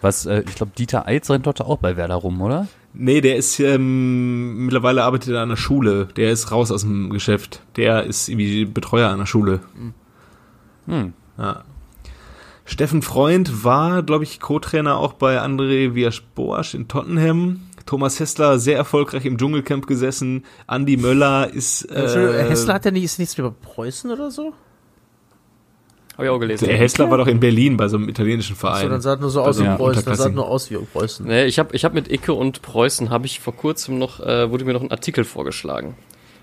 Was, äh, ich glaube, Dieter Eitz rennt dort auch bei Werder rum, oder? Nee, der ist ähm, mittlerweile arbeitet er an der Schule. Der ist raus aus dem Geschäft. Der ist irgendwie Betreuer an der Schule. Hm. Ja. Steffen Freund war, glaube ich, Co-Trainer auch bei André Villas-Boas in Tottenham. Thomas Hessler sehr erfolgreich im Dschungelcamp gesessen. Andy Möller ist äh, Hessler hat ja nicht, ist nichts mehr bei Preußen oder so? Habe ich auch gelesen. der Hessler war doch in Berlin bei so einem italienischen So, Verein. dann sah es nur so aus Also, wie ja, Preußen, dann sah nur aus wie Preußen. Nee, ich habe ich hab mit Icke und Preußen habe ich vor kurzem noch, äh, wurde mir noch ein Artikel vorgeschlagen.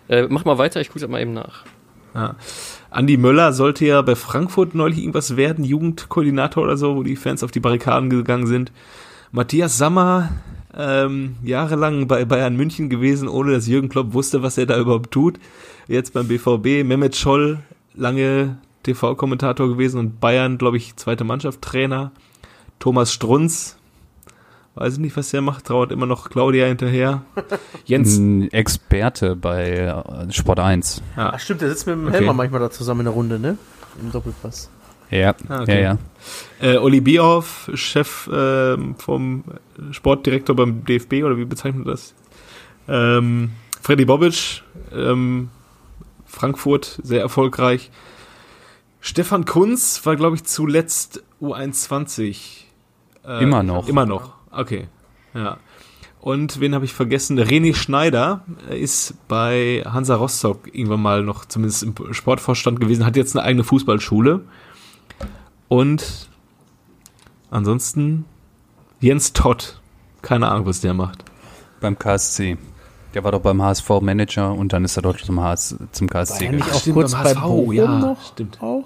Äh, mach mal weiter, ich gucke das mal eben nach. Ja. Andi Möller sollte ja bei Frankfurt neulich irgendwas werden, Jugendkoordinator oder so, wo die Fans auf die Barrikaden gegangen sind. Matthias Sammer, ähm, jahrelang bei Bayern München gewesen, ohne dass Jürgen Klopp wusste, was er da überhaupt tut. Jetzt beim BVB, Mehmet Scholl, lange TV-Kommentator gewesen und Bayern, glaube ich, zweite Mannschaft Trainer. Thomas Strunz, weiß ich nicht, was der macht, trauert immer noch Claudia hinterher. Jens, Ein Experte bei äh, Sport 1. Ach stimmt, der sitzt mit dem Okay. Helmer manchmal da zusammen in der Runde, ne? Im Doppelpass. Ja, Ah, okay. ja, ja. Äh, Uli Bierhoff, Chef ähm, vom Sportdirektor beim DFB, oder wie bezeichnet man das? Ähm, Freddy Bobic, ähm, Frankfurt, sehr erfolgreich. Stefan Kunz war, glaube ich, zuletzt U21. Äh, Immer noch. Immer noch, okay. Ja. Und wen habe ich vergessen? René Schneider ist bei Hansa Rostock irgendwann mal noch zumindest im Sportvorstand gewesen, hat jetzt eine eigene Fußballschule. Und ansonsten Jens Todd. Keine Ahnung, was der macht. Beim KSC. Der war doch beim HSV Manager und dann ist er dort zum, HS, zum KSC War er gegangen. nicht auch stimmt, kurz beim bei HSV, Bochum ja, noch? stimmt. Auch?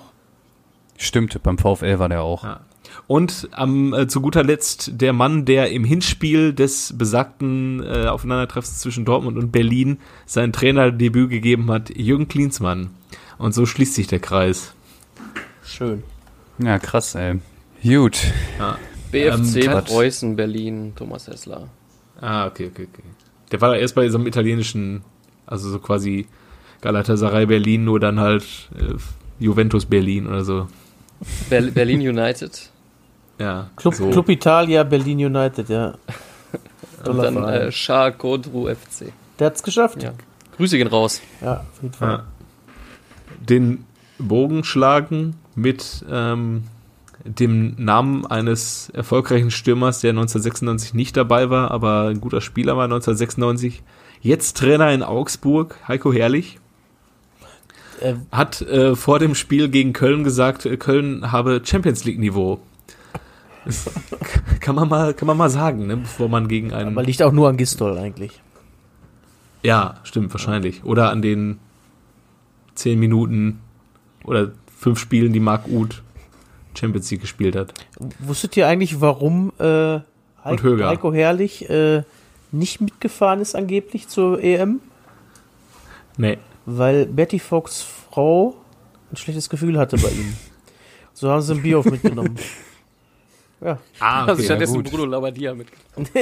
Stimmt, beim VfL war der auch. Ja. Und am, äh, zu guter Letzt der Mann, der im Hinspiel des besagten äh, Aufeinandertreffens zwischen Dortmund und Berlin sein Trainerdebüt gegeben hat, Jürgen Klinsmann. Und so schließt sich der Kreis. Schön. Ja, krass, ey. Gut. BFC, Ähm, Preußen, Berlin, Thomas Hessler. Ah, okay, okay, okay. Der war da erst bei so einem italienischen, also so quasi Galatasaray Berlin, nur dann halt äh, Juventus Berlin oder so. Ber Berlin United. Ja, Club, so. Club Italia, Berlin United, ja. Und dann äh, Schar Kodru FC. Der hat's geschafft. Ja. Grüße gehen raus. Ja, auf jeden Fall. Ja. Den Bogen schlagen mit ähm, dem Namen eines erfolgreichen Stürmers, der 1996 nicht dabei war, aber ein guter Spieler war 1996. Jetzt Trainer in Augsburg, Heiko Herrlich, Äh, hat äh, vor dem Spiel gegen Köln gesagt, äh, Köln habe Champions League Niveau. Kann man mal, kann man mal sagen, ne, bevor man gegen einen. aber liegt auch nur an Gistol eigentlich. Ja, stimmt, wahrscheinlich. Oder an den zehn Minuten oder fünf Spielen, die Marc Uth Champions League gespielt hat. Wusstet ihr eigentlich, warum äh, Heiko. Heiko Herrlich äh, nicht mitgefahren ist angeblich zur EM? Nee. Weil Betty Fox Frau ein schlechtes Gefühl hatte bei ihm. So haben sie ein Bier auf mitgenommen. Ja. Ah, Also okay, stattdessen ja. Bruno Labbadia mit.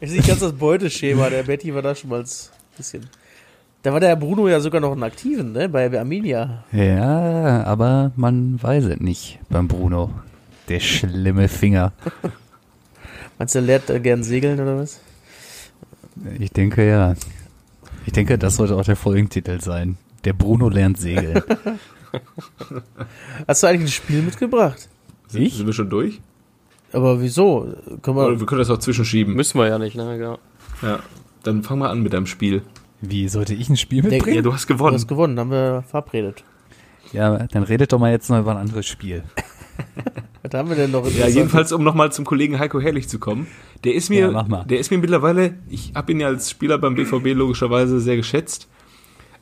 Ist nicht ganz das Beuteschema, der Betty war da schon mal ein bisschen. Da war der Bruno ja sogar noch einen Aktiven, ne? Bei Arminia. Ja, aber man weiß es nicht beim Bruno. Der schlimme Finger. Meinst du, der lernt äh, gern segeln oder was? Ich denke ja. Ich denke, das sollte auch der Folgentitel sein. Der Bruno lernt segeln. Hast du eigentlich ein Spiel mitgebracht? Sind, Ich? sind wir schon durch? Aber wieso? Können wir, wir können das auch zwischenschieben. Müssen wir ja nicht, ne? Ja. Ja. Dann fang mal an mit deinem Spiel. Wie, sollte ich ein Spiel mitbringen? Ja, du hast du gewonnen. hast gewonnen, haben wir verabredet. Ja, dann redet doch mal jetzt noch über ein anderes Spiel. Was haben wir denn noch? Ja, jedenfalls, um nochmal zum Kollegen Heiko Herrlich zu kommen. Der ist mir, Ja, mach mal. der ist mir mittlerweile, ich habe ihn ja als Spieler beim BVB logischerweise sehr geschätzt,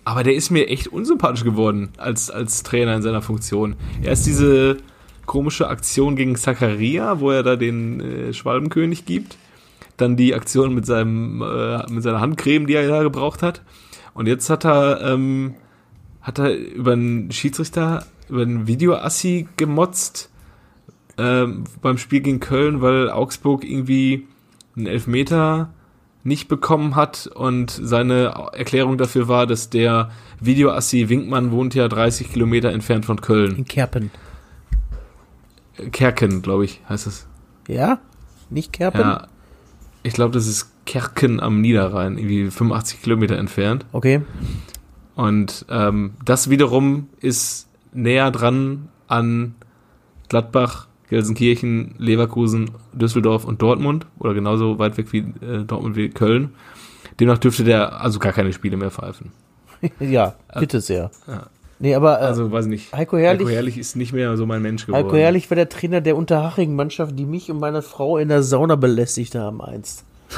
aber der ist mir echt unsympathisch geworden als, als Trainer in seiner Funktion. Erst diese komische Aktion gegen Zakaria, wo er da den äh, Schwalbenkönig gibt. Dann die Aktion mit seinem, äh, mit seiner Handcreme, die er da gebraucht hat. Und jetzt hat er, ähm, hat er über einen Schiedsrichter, über einen Videoassi gemotzt, ähm, beim Spiel gegen Köln, weil Augsburg irgendwie einen Elfmeter nicht bekommen hat und seine Erklärung dafür war, dass der Videoassi Winkmann wohnt ja 30 Kilometer entfernt von Köln. In Kerpen. Kerken, glaube ich, heißt es. Ja? Nicht Kerpen? Ja. Ich glaube, das ist Kerken am Niederrhein, irgendwie 85 Kilometer entfernt. Okay. Und ähm, das wiederum ist näher dran an Gladbach, Gelsenkirchen, Leverkusen, Düsseldorf und Dortmund oder genauso weit weg wie äh, Dortmund wie Köln. Demnach dürfte der also gar keine Spiele mehr pfeifen. ja, bitte sehr. ja. Nee, aber äh, Also weiß nicht. Heiko Herrlich- Heiko Herrlich ist nicht mehr so mein Mensch geworden. Heiko Herrlich war der Trainer der Unterhaching-Mannschaft, die mich und meine Frau in der Sauna belästigt haben einst.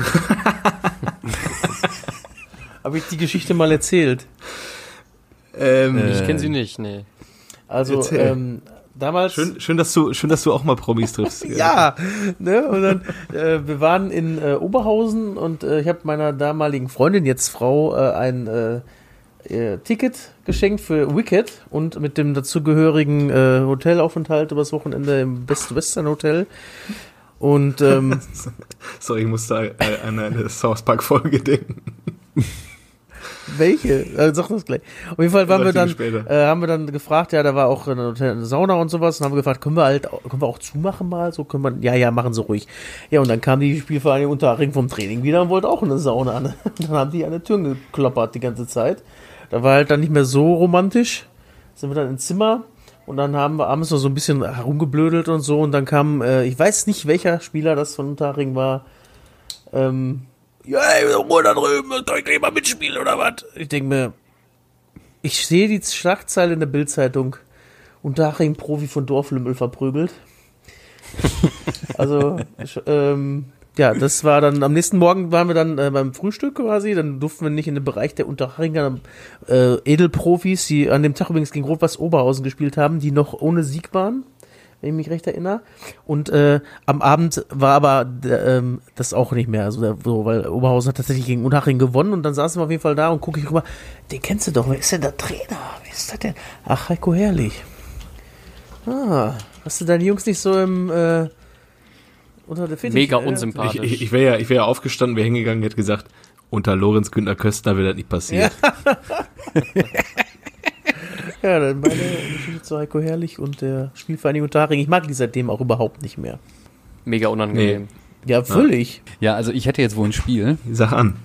Habe ich die Geschichte mal erzählt? Ähm, Ich kenne sie nicht, nee. Also, ähm, damals. schön, schön, dass du, schön, dass du auch mal Promis triffst. Ja, ne? Und dann, äh, wir waren in äh, Oberhausen und äh, ich habe meiner damaligen Freundin, jetzt Frau, äh, ein äh, Ticket geschenkt für Wicked und mit dem dazugehörigen äh, Hotelaufenthalt übers Wochenende im Best Western Hotel. Und ähm, Sorry, ich musste an eine South Park Folge denken. welche? Äh, sag das gleich. Auf jeden Fall waren wir dann, äh, haben wir dann gefragt, ja, da war auch eine, Hotel, eine Sauna und sowas, und haben wir gefragt, können wir halt, können wir auch zumachen mal? So können wir, ja, ja, machen Sie ruhig. Ja, und dann kam die Spielvereinigung Unterhaching vom Training wieder und wollte auch eine Sauna. Ne? Dann haben die an der Tür gekloppert die ganze Zeit. Da war halt dann nicht mehr so romantisch. Sind wir dann ins Zimmer und dann haben wir abends noch so ein bisschen herumgeblödelt und so und dann kam, äh, ich weiß nicht, welcher Spieler das von Unterhaching war, ähm, ja, ey, Ruhe da drüben, soll ich gleich mal mitspielen oder was? Ich denke mir, ich sehe die Schlagzeile in der Bildzeitung. Unterhaching Profi von Dorflümmel verprügelt. also, ähm, ja, das war dann, am nächsten Morgen waren wir dann äh, beim Frühstück quasi, dann durften wir nicht in den Bereich der Unterhachinger äh, Edelprofis, die an dem Tag übrigens gegen Rot-Weiß Oberhausen gespielt haben, die noch ohne Sieg waren, wenn ich mich recht erinnere. Und äh, am Abend war aber äh, ähm, das auch nicht mehr, also so, weil Oberhausen hat tatsächlich gegen Unterhaching gewonnen und dann saßen wir auf jeden Fall da und gucke ich rüber, den kennst du doch, wer ist denn der Trainer? Wer ist das denn? Ach, Heiko Herrlich. Ah, hast du deine Jungs nicht so im äh, unter der Fittiche, Mega äh? Ich, unsympathisch. ich, ich wäre ja, ich wär ja aufgestanden, wäre hingegangen, hätte gesagt, unter Lorenz Günther Köstner wird das nicht passieren. Ja, dann meine Geschichte zu Heiko Herrlich und der Spielvereinigung Unterhaching. Ich mag die seitdem auch überhaupt nicht mehr. Mega unangenehm. Ja, völlig. Ja, also ich hätte jetzt wohl ein Spiel. Sag an.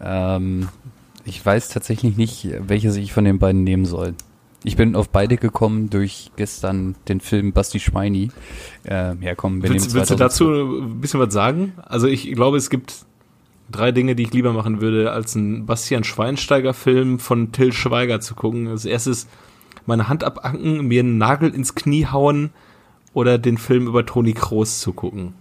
Ähm, ich weiß tatsächlich nicht, welches ich von den beiden nehmen soll. Ich bin auf beide gekommen durch gestern den Film Basti Schweini. Äh, ja, komm, wir Willst, willst du 2000 dazu ein bisschen was sagen? Also ich glaube, es gibt drei Dinge, die ich lieber machen würde, als einen Bastian Schweinsteiger-Film von Till Schweiger zu gucken. Als erstes meine Hand abacken, mir einen Nagel ins Knie hauen oder den Film über Toni Kroos zu gucken.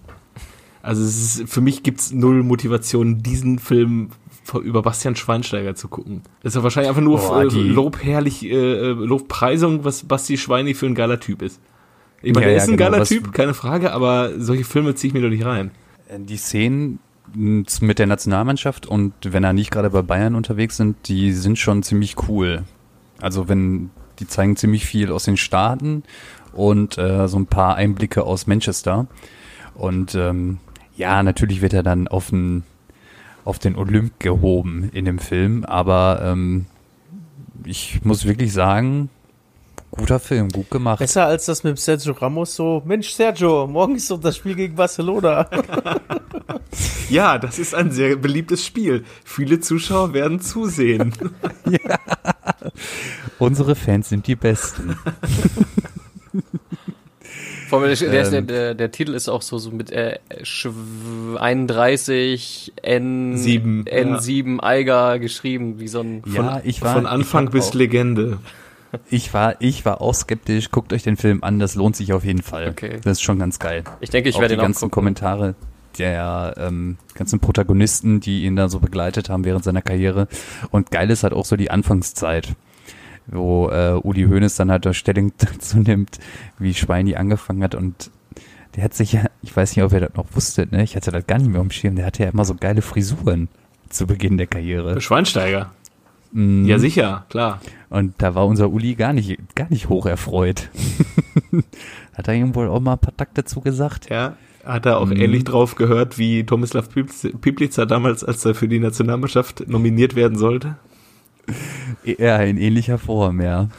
Also es ist, für mich gibt's null Motivation, diesen Film über Bastian Schweinsteiger zu gucken. Das ist ja wahrscheinlich einfach nur Boah, äh, die- Lobherrlich, äh, Lobpreisung, was Basti Schweini für ein geiler Typ ist. Ich meine, Ja, er ja, ist ein genau, geiler was- Typ, keine Frage, aber solche Filme ziehe ich mir doch nicht rein. Äh, Die Szenen mit der Nationalmannschaft und wenn er nicht gerade bei Bayern unterwegs sind, die sind schon ziemlich cool. Also wenn die zeigen ziemlich viel aus den Staaten und äh, so ein paar Einblicke aus Manchester. Und ähm, ja, natürlich wird er dann auf den auf den Olymp gehoben in dem Film, aber ähm, ich muss wirklich sagen, guter Film, gut gemacht. Besser als das mit Sergio Ramos so, Mensch Sergio, morgen ist doch das Spiel gegen Barcelona. Ja, das ist ein sehr beliebtes Spiel. Viele Zuschauer werden zusehen. Unsere Fans sind die Besten. Vor allem der, der, der, Ähm. der, Titel ist auch so, so mit äh, Schw- 31 N Sieben, N7 Eiger geschrieben, wie so ein ja, ich war Von Anfang bis auch, Legende. ich war ich war auch skeptisch. Guckt euch den Film an, das lohnt sich auf jeden Fall. Okay. Das ist schon ganz geil. Ich denke, ich auch werde die den ganzen. Kommentare der ähm, ganzen Protagonisten, die ihn da so begleitet haben während seiner Karriere. Und geil ist halt auch so die Anfangszeit, wo äh, Uli Hoeneß dann halt da Stellung dazu nimmt, wie Schweini angefangen hat und der hat sich ja, ich weiß nicht, ob ihr das noch wusstet, ne? Ich hatte das gar nicht mehr am Schirm. Der hatte ja immer so geile Frisuren zu Beginn der Karriere. Schweinsteiger. Mhm. Ja, sicher, klar. Und da war unser Uli gar nicht, gar nicht hoch erfreut. Hat er ihm wohl auch mal ein paar Takte zu gesagt? Ja, hat er auch Mhm. ähnlich drauf gehört wie Tomislav Piplitzer damals, als er für die Nationalmannschaft nominiert werden sollte. Ja, in ähnlicher Form, ja.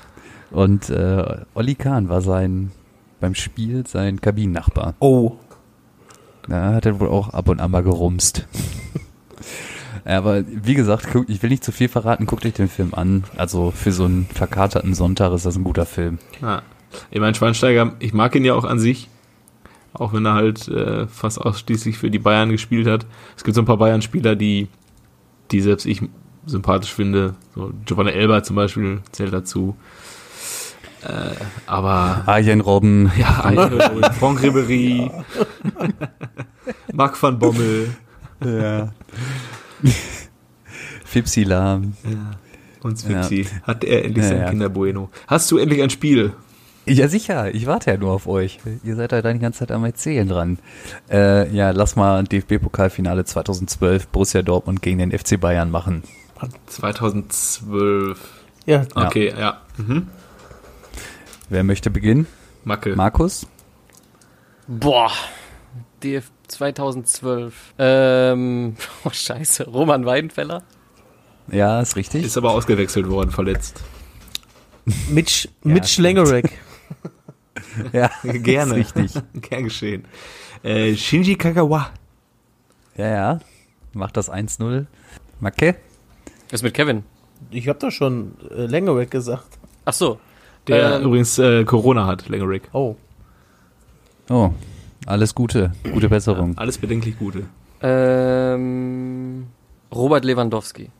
Und äh, Olli Kahn war sein beim Spiel sein Kabinennachbar. Oh. Da hat er wohl auch ab und an mal gerumst. Aber wie gesagt, ich will nicht zu viel verraten, guckt euch den Film an. Also für so einen verkaterten Sonntag ist das ein guter Film. Ja. Ich meine, Schweinsteiger, ich mag ihn ja auch an sich. Auch wenn er halt äh, fast ausschließlich für die Bayern gespielt hat. Es gibt so ein paar Bayern-Spieler, die, die selbst ich sympathisch finde. So Giovanni Elber zum Beispiel zählt dazu. Äh, aber Arjen Robben, ja, Eichel, Franck Ribéry, Marc van Bommel ja. Fipsi Lahm. ja. und Swipsi. Hat er endlich Ja, sein ja. Kinderbueno. Hast du endlich ein Spiel? Ja, sicher. Ich warte ja nur auf euch. Ihr seid ja da die ganze Zeit am Erzählen dran. Äh, ja, lass mal DFB-Pokalfinale 2012 Borussia Dortmund gegen den FC Bayern machen. 2012. Ja, Ja. Okay, ja. Mhm. Wer möchte beginnen? Macke. Markus? Boah, DF 2012. Ähm, oh scheiße, Roman Weidenfeller. Ja, ist richtig. Ist aber ausgewechselt worden, verletzt. Mitch, Ja, Mitch. Langerack. ja, Gerne. Ist richtig. Gern geschehen. Äh, Shinji Kagawa. Ja, ja. Macht das 1-0. Macke? Was ist mit Kevin? Ich habe doch schon äh, Langerack gesagt. Ach so. Der Ähm, übrigens äh, Corona hat, Langerick. Oh. Oh, alles Gute. Gute Besserung. Alles bedenklich Gute. Ähm, Robert Lewandowski.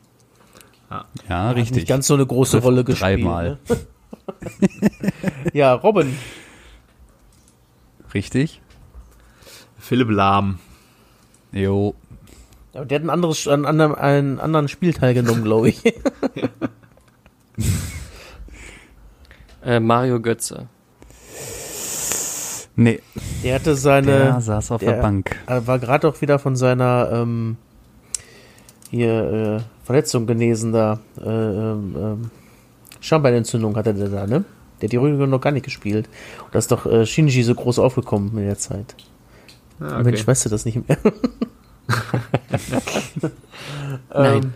Ja, Hat richtig. Nicht ganz so eine große Trifft Rolle gespielt. dreimal. Ne? ja, Robin. Richtig? Philipp Lahm. Jo. Aber der hat ein anderes, einen anderen, einen anderen Spiel teilgenommen, glaube ich. Äh, Mario Götze. Nee, Der hatte seine. der saß auf der, der- Bank. Er war gerade auch wieder von seiner ähm, hier äh, Verletzung genesen da. Äh, ähm, ähm, Schambeinentzündung hatte der da, ne? Der hat die Rückrunde noch gar nicht gespielt. Und da ist doch äh, Shinji so groß aufgekommen in der Zeit. Ah, okay. Mensch, weißt du das nicht mehr? Nein. ähm,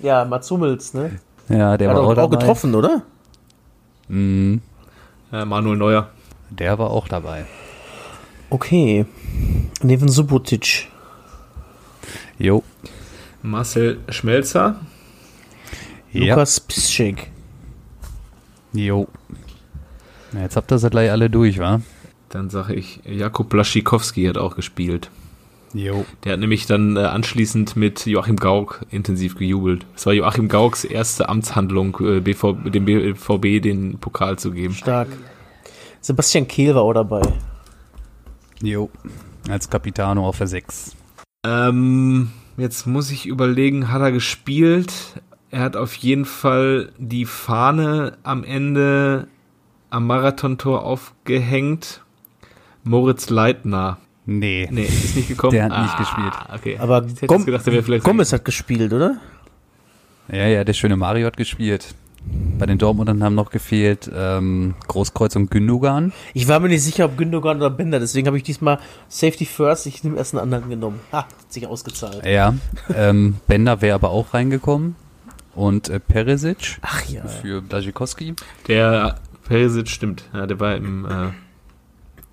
ja, Mats Hummels, ne? Ja, der Der war hat auch, auch, getroffen, oder? Mhm. Äh, Manuel Neuer. Der war auch dabei. Okay. Neven Subotic. Jo. Marcel Schmelzer. Ja. Lukas Piszczek. Jo. Na, jetzt habt ihr sie gleich alle durch, wa? Dann sage ich, Jakub Blaschikowski hat auch gespielt. Jo. Der hat nämlich dann äh, anschließend mit Joachim Gauck intensiv gejubelt. Es war Joachim Gaucks erste Amtshandlung, äh, BV, dem BVB den Pokal zu geben. Stark. Sebastian Kehl war auch dabei. Jo. Als Capitano auf der 6. Ähm, jetzt muss ich überlegen, hat er gespielt? Er hat auf jeden Fall die Fahne am Ende am Marathontor aufgehängt. Moritz Leitner. Nee. Nee, ist nicht gekommen. Der hat nicht gespielt. Okay. Aber ich hätte Gom gedacht, der wäre vielleicht. Gomez hat gespielt, oder? Ja, ja, der schöne Mario hat gespielt. Bei den Dortmundern haben noch gefehlt ähm, Großkreuz und Gündogan. Ich war mir nicht sicher, ob Gündogan oder Bender, deswegen habe ich diesmal Safety First, ich nehme erst einen anderen genommen. Ha, hat sich ausgezahlt. Ja, ähm, Bender wäre aber auch reingekommen. Und äh, Peresic Ach ja. für Blazikowski. Der Perisic stimmt. Ja, der war im. Äh,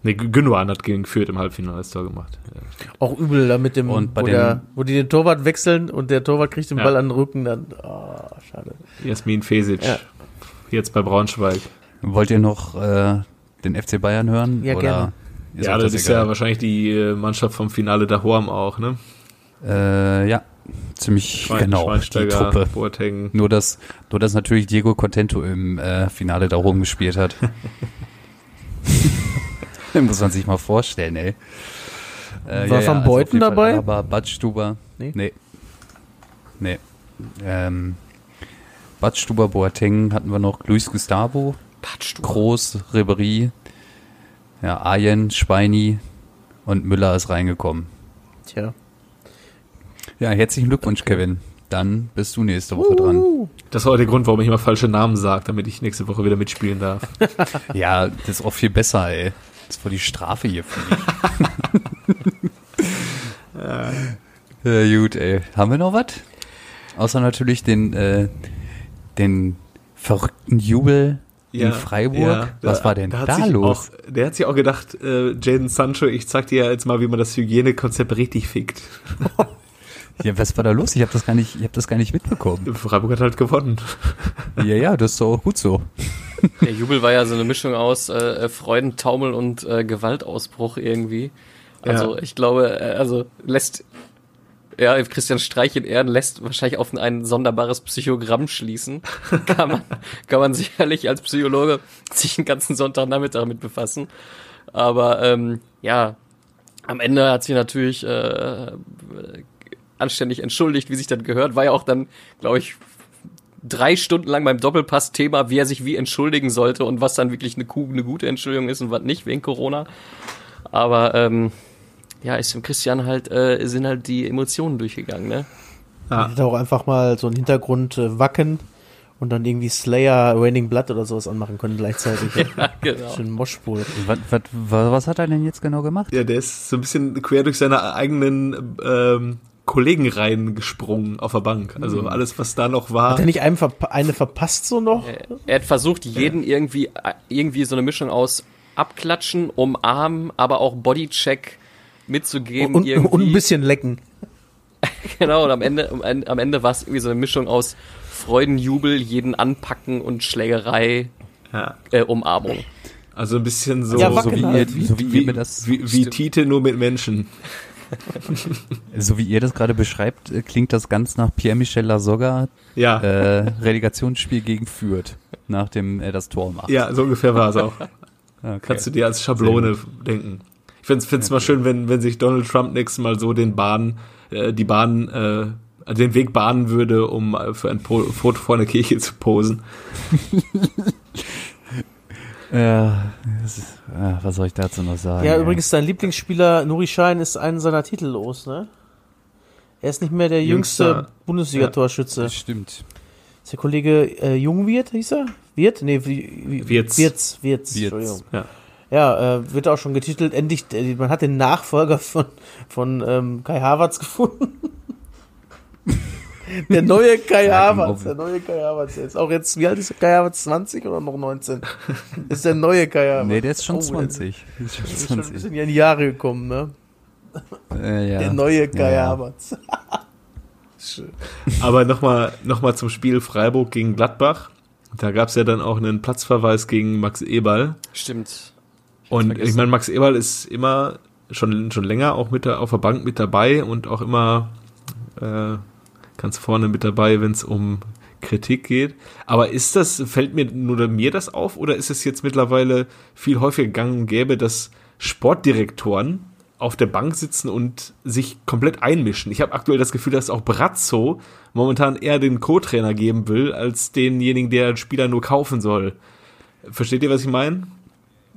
ne, Gündogan hat gegen Fürth im Halbfinale das Tor gemacht. Ja. Auch übel da mit dem, Und bei wo, dem- der, wo die den Torwart wechseln und der Torwart kriegt den Ja. Ball an den Rücken, dann, oh, schade. Jasmin Fesic. Ja. Jetzt bei Braunschweig. Wollt ihr noch äh, den FC Bayern hören? Ja, Oder gerne. Ja, auch das ist egal. ja wahrscheinlich die äh, Mannschaft vom Finale da Horm auch, ne? Äh, ja, ziemlich Schwein, genau, die Schweinsteiger, Truppe. Boateng. Nur dass, nur dass natürlich Diego Contento im äh, Finale da rumgespielt hat. Muss man sich mal vorstellen, ey. Äh, War Van also auf Beuten Fall dabei? Alaba, Badstuber. Nee? Nee. Nee. Ähm, Badstuber, Boateng hatten wir noch, Luis Gustavo, du. Groß, Ribery, ja, Ayen, Schweini und Müller ist reingekommen. Tja. Ja, herzlichen Glückwunsch, Kevin. Dann bist du nächste Woche dran. Das ist auch der Grund, warum ich immer falsche Namen sage, damit ich nächste Woche wieder mitspielen darf. Ja, das ist auch viel besser, ey. Das war die Strafe hier für mich. ja, gut, ey. Haben wir noch was? Außer natürlich den, äh, den verrückten Jubel in Freiburg. ja. was war denn da, sich los? Auch, der hat sich auch gedacht, äh, Jaden Sancho, ich zeig dir jetzt mal, wie man das Hygienekonzept richtig fickt. Ja, was war da los? Ich habe das gar nicht, ich habe das gar nicht mitbekommen. Freiburg hat halt gewonnen. Ja, ja, das ist doch auch gut so. Der Jubel war ja so eine Mischung aus äh, Freudentaumel und äh, Gewaltausbruch irgendwie. Also Ja. ich glaube, äh, also lässt ja, Christian Streich in Ehren lässt wahrscheinlich auf ein sonderbares Psychogramm schließen. kann man, kann man sicherlich als Psychologe sich den ganzen Sonntagnachmittag damit befassen. Aber ähm, ja, am Ende hat sich natürlich äh, anständig entschuldigt, wie sich das gehört. War ja auch dann, glaube ich, drei Stunden lang beim Doppelpass Thema, wie er sich wie entschuldigen sollte und was dann wirklich eine, ku- eine gute Entschuldigung ist und was nicht wegen Corona. Aber ähm, ja, ist dem Christian halt, äh, sind halt die Emotionen durchgegangen, ne? Ja. Hätte auch einfach mal so einen Hintergrund äh, wacken und dann irgendwie Slayer, Raining Blood oder sowas anmachen können gleichzeitig. Ja, genau. Schön Moschpul. Was, was, was, was hat er denn jetzt genau gemacht? Ja, der ist so ein bisschen quer durch seine eigenen ähm, Kollegen reingesprungen auf der Bank. Also alles, was da noch war. Hat er nicht einem verpa eine verpasst so noch? Er hat versucht, jeden irgendwie, äh, irgendwie so eine Mischung aus abklatschen, umarmen, aber auch Bodycheck mitzugeben. Und, irgendwie. und ein bisschen lecken. Genau, und am Ende, am Ende, am Ende war es irgendwie so eine Mischung aus Freudenjubel, jeden anpacken und Schlägerei, Ja. äh, Umarmung. Also ein bisschen so, Ja, so, wie, halt. so wie, wie, wie, wie Tite nur mit Menschen. so wie ihr das gerade beschreibt, äh, klingt das ganz nach Pierre-Michel Lasogga, Ja, äh, Relegationsspiel gegen Fürth, nach dem er das Tor macht. ja, so ungefähr war es auch. Okay. Kannst du dir als Schablone denken. Ich find's, find's mal schön, wenn, wenn sich Donald Trump nächstes Mal so den Bahn, äh, die Bahn, äh, den Weg bahnen würde, um äh, für ein Foto vor einer Kirche zu posen. Ja, ist, äh, was soll ich dazu noch sagen? Ja, ey? übrigens, dein Lieblingsspieler Nuri Schein ist einen seiner Titel los, ne? Er ist nicht mehr der jüngste Jüngster. Bundesliga-Torschütze. Das stimmt. Ist der Kollege äh, Jungwirt, hieß er? Wirt? Nee, wie. Wirtz, Wirtz, Wirtz. Entschuldigung. Ja. Ja, äh, wird auch schon getitelt, endlich, äh, man hat den Nachfolger von, von ähm, Kai Havertz gefunden. der neue Kai Ja, Havertz, auf- der neue Kai Havertz. Ist auch jetzt, wie alt ist der Kai Havertz? 20 oder noch 19? ist der neue Kai Havertz. Nee, der ist schon Oh, 20. Der ist schon Der ist schon ein 20. bisschen in die Jahre gekommen, ne? Äh, ja. Der neue Kai Ja. Havertz. Aber nochmal noch mal zum Spiel Freiburg gegen Gladbach. Da gab's ja dann auch einen Platzverweis gegen Max Eberl. Stimmt. Und vergessen. ich meine, Max Eberl ist immer schon, schon länger auch mit der, auf der Bank mit dabei und auch immer äh, ganz vorne mit dabei, wenn es um Kritik geht. Aber ist das, fällt mir nur mir das auf oder ist es jetzt mittlerweile viel häufiger gang und gäbe, dass Sportdirektoren auf der Bank sitzen und sich komplett einmischen? Ich habe aktuell das Gefühl, dass auch Brazzo momentan eher den Co-Trainer geben will, als denjenigen, der den Spieler nur kaufen soll. Versteht ihr, was ich meine?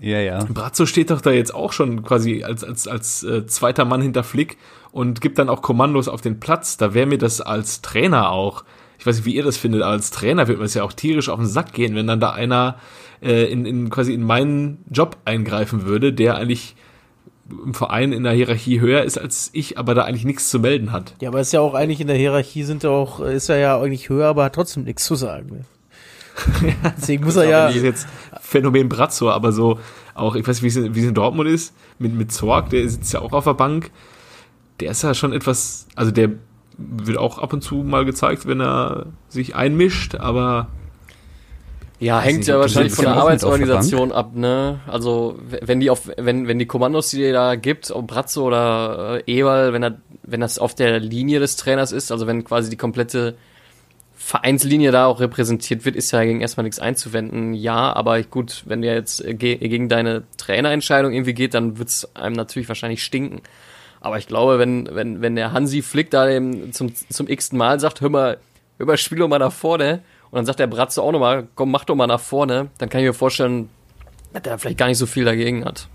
Ja, ja. Brazzo steht doch da jetzt auch schon quasi als, als, als äh, zweiter Mann hinter Flick und gibt dann auch Kommandos auf den Platz. Da wäre mir das als Trainer auch, ich weiß nicht, wie ihr das findet, als Trainer wird mir das ja auch tierisch auf den Sack gehen, wenn dann da einer äh, in, in quasi in meinen Job eingreifen würde, der eigentlich im Verein in der Hierarchie höher ist als ich, aber da eigentlich nichts zu melden hat. Ja, aber ist ja auch eigentlich in der Hierarchie sind ja auch, äh, ist er ja eigentlich höher, aber hat trotzdem nichts zu sagen. Deswegen muss er ja. Das ist jetzt Phänomen Brazzo, aber so auch, ich weiß nicht, wie es in, wie es in Dortmund ist, mit, mit Zorg, der sitzt ja auch auf der Bank. Der ist ja schon etwas, also der wird auch ab und zu mal gezeigt, wenn er sich einmischt, aber Ja, hängt nicht, ja wahrscheinlich von der Arbeitsorganisation ab, ne? Also wenn die auf, wenn, wenn die Kommandos, die dir da gibt, ob Bratzo oder äh, Ewald, wenn er, wenn das auf der Linie des Trainers ist, also wenn quasi die komplette Vereinslinie da auch repräsentiert wird, ist ja gegen erstmal nichts einzuwenden. Ja, aber gut, wenn der jetzt äh, ge gegen deine Trainerentscheidung irgendwie geht, dann wird's einem natürlich wahrscheinlich stinken. Aber ich glaube, wenn, wenn, wenn der Hansi Flick da dem zum, zum x Mal sagt, hör mal, hör mal, spiel doch mal nach vorne, und dann sagt der Bratze auch nochmal, komm, mach doch mal nach vorne, dann kann ich mir vorstellen, dass der vielleicht gar nicht so viel dagegen hat.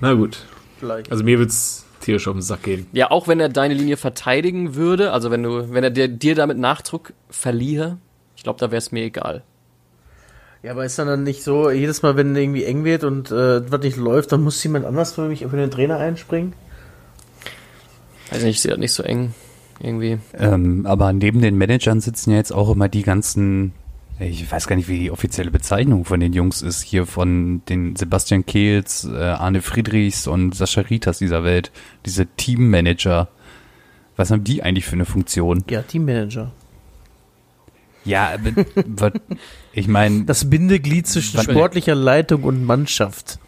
Na gut. Vielleicht. Also mir wird's tierisch auf den Sack gehen. Ja, auch wenn er deine Linie verteidigen würde, also wenn du, wenn er dir, dir damit Nachdruck verliehe, ich glaube, da wäre es mir egal. Ja, aber ist dann, dann nicht so, jedes Mal, wenn irgendwie eng wird und äh, was nicht läuft, dann muss jemand anders für mich für den Trainer einspringen? Weiß nicht, ich sehe das nicht so eng. Irgendwie. Ähm, aber neben den Managern sitzen ja jetzt auch immer die ganzen, ich weiß gar nicht, wie die offizielle Bezeichnung von den Jungs ist, hier von den Sebastian Kehls, äh, Arne Friedrichs und Sascha Ritas dieser Welt, diese Teammanager. Was haben die eigentlich für eine Funktion? Ja, Teammanager. Ja, ich meine, Das Bindeglied zwischen sportlicher Leitung und Mannschaft.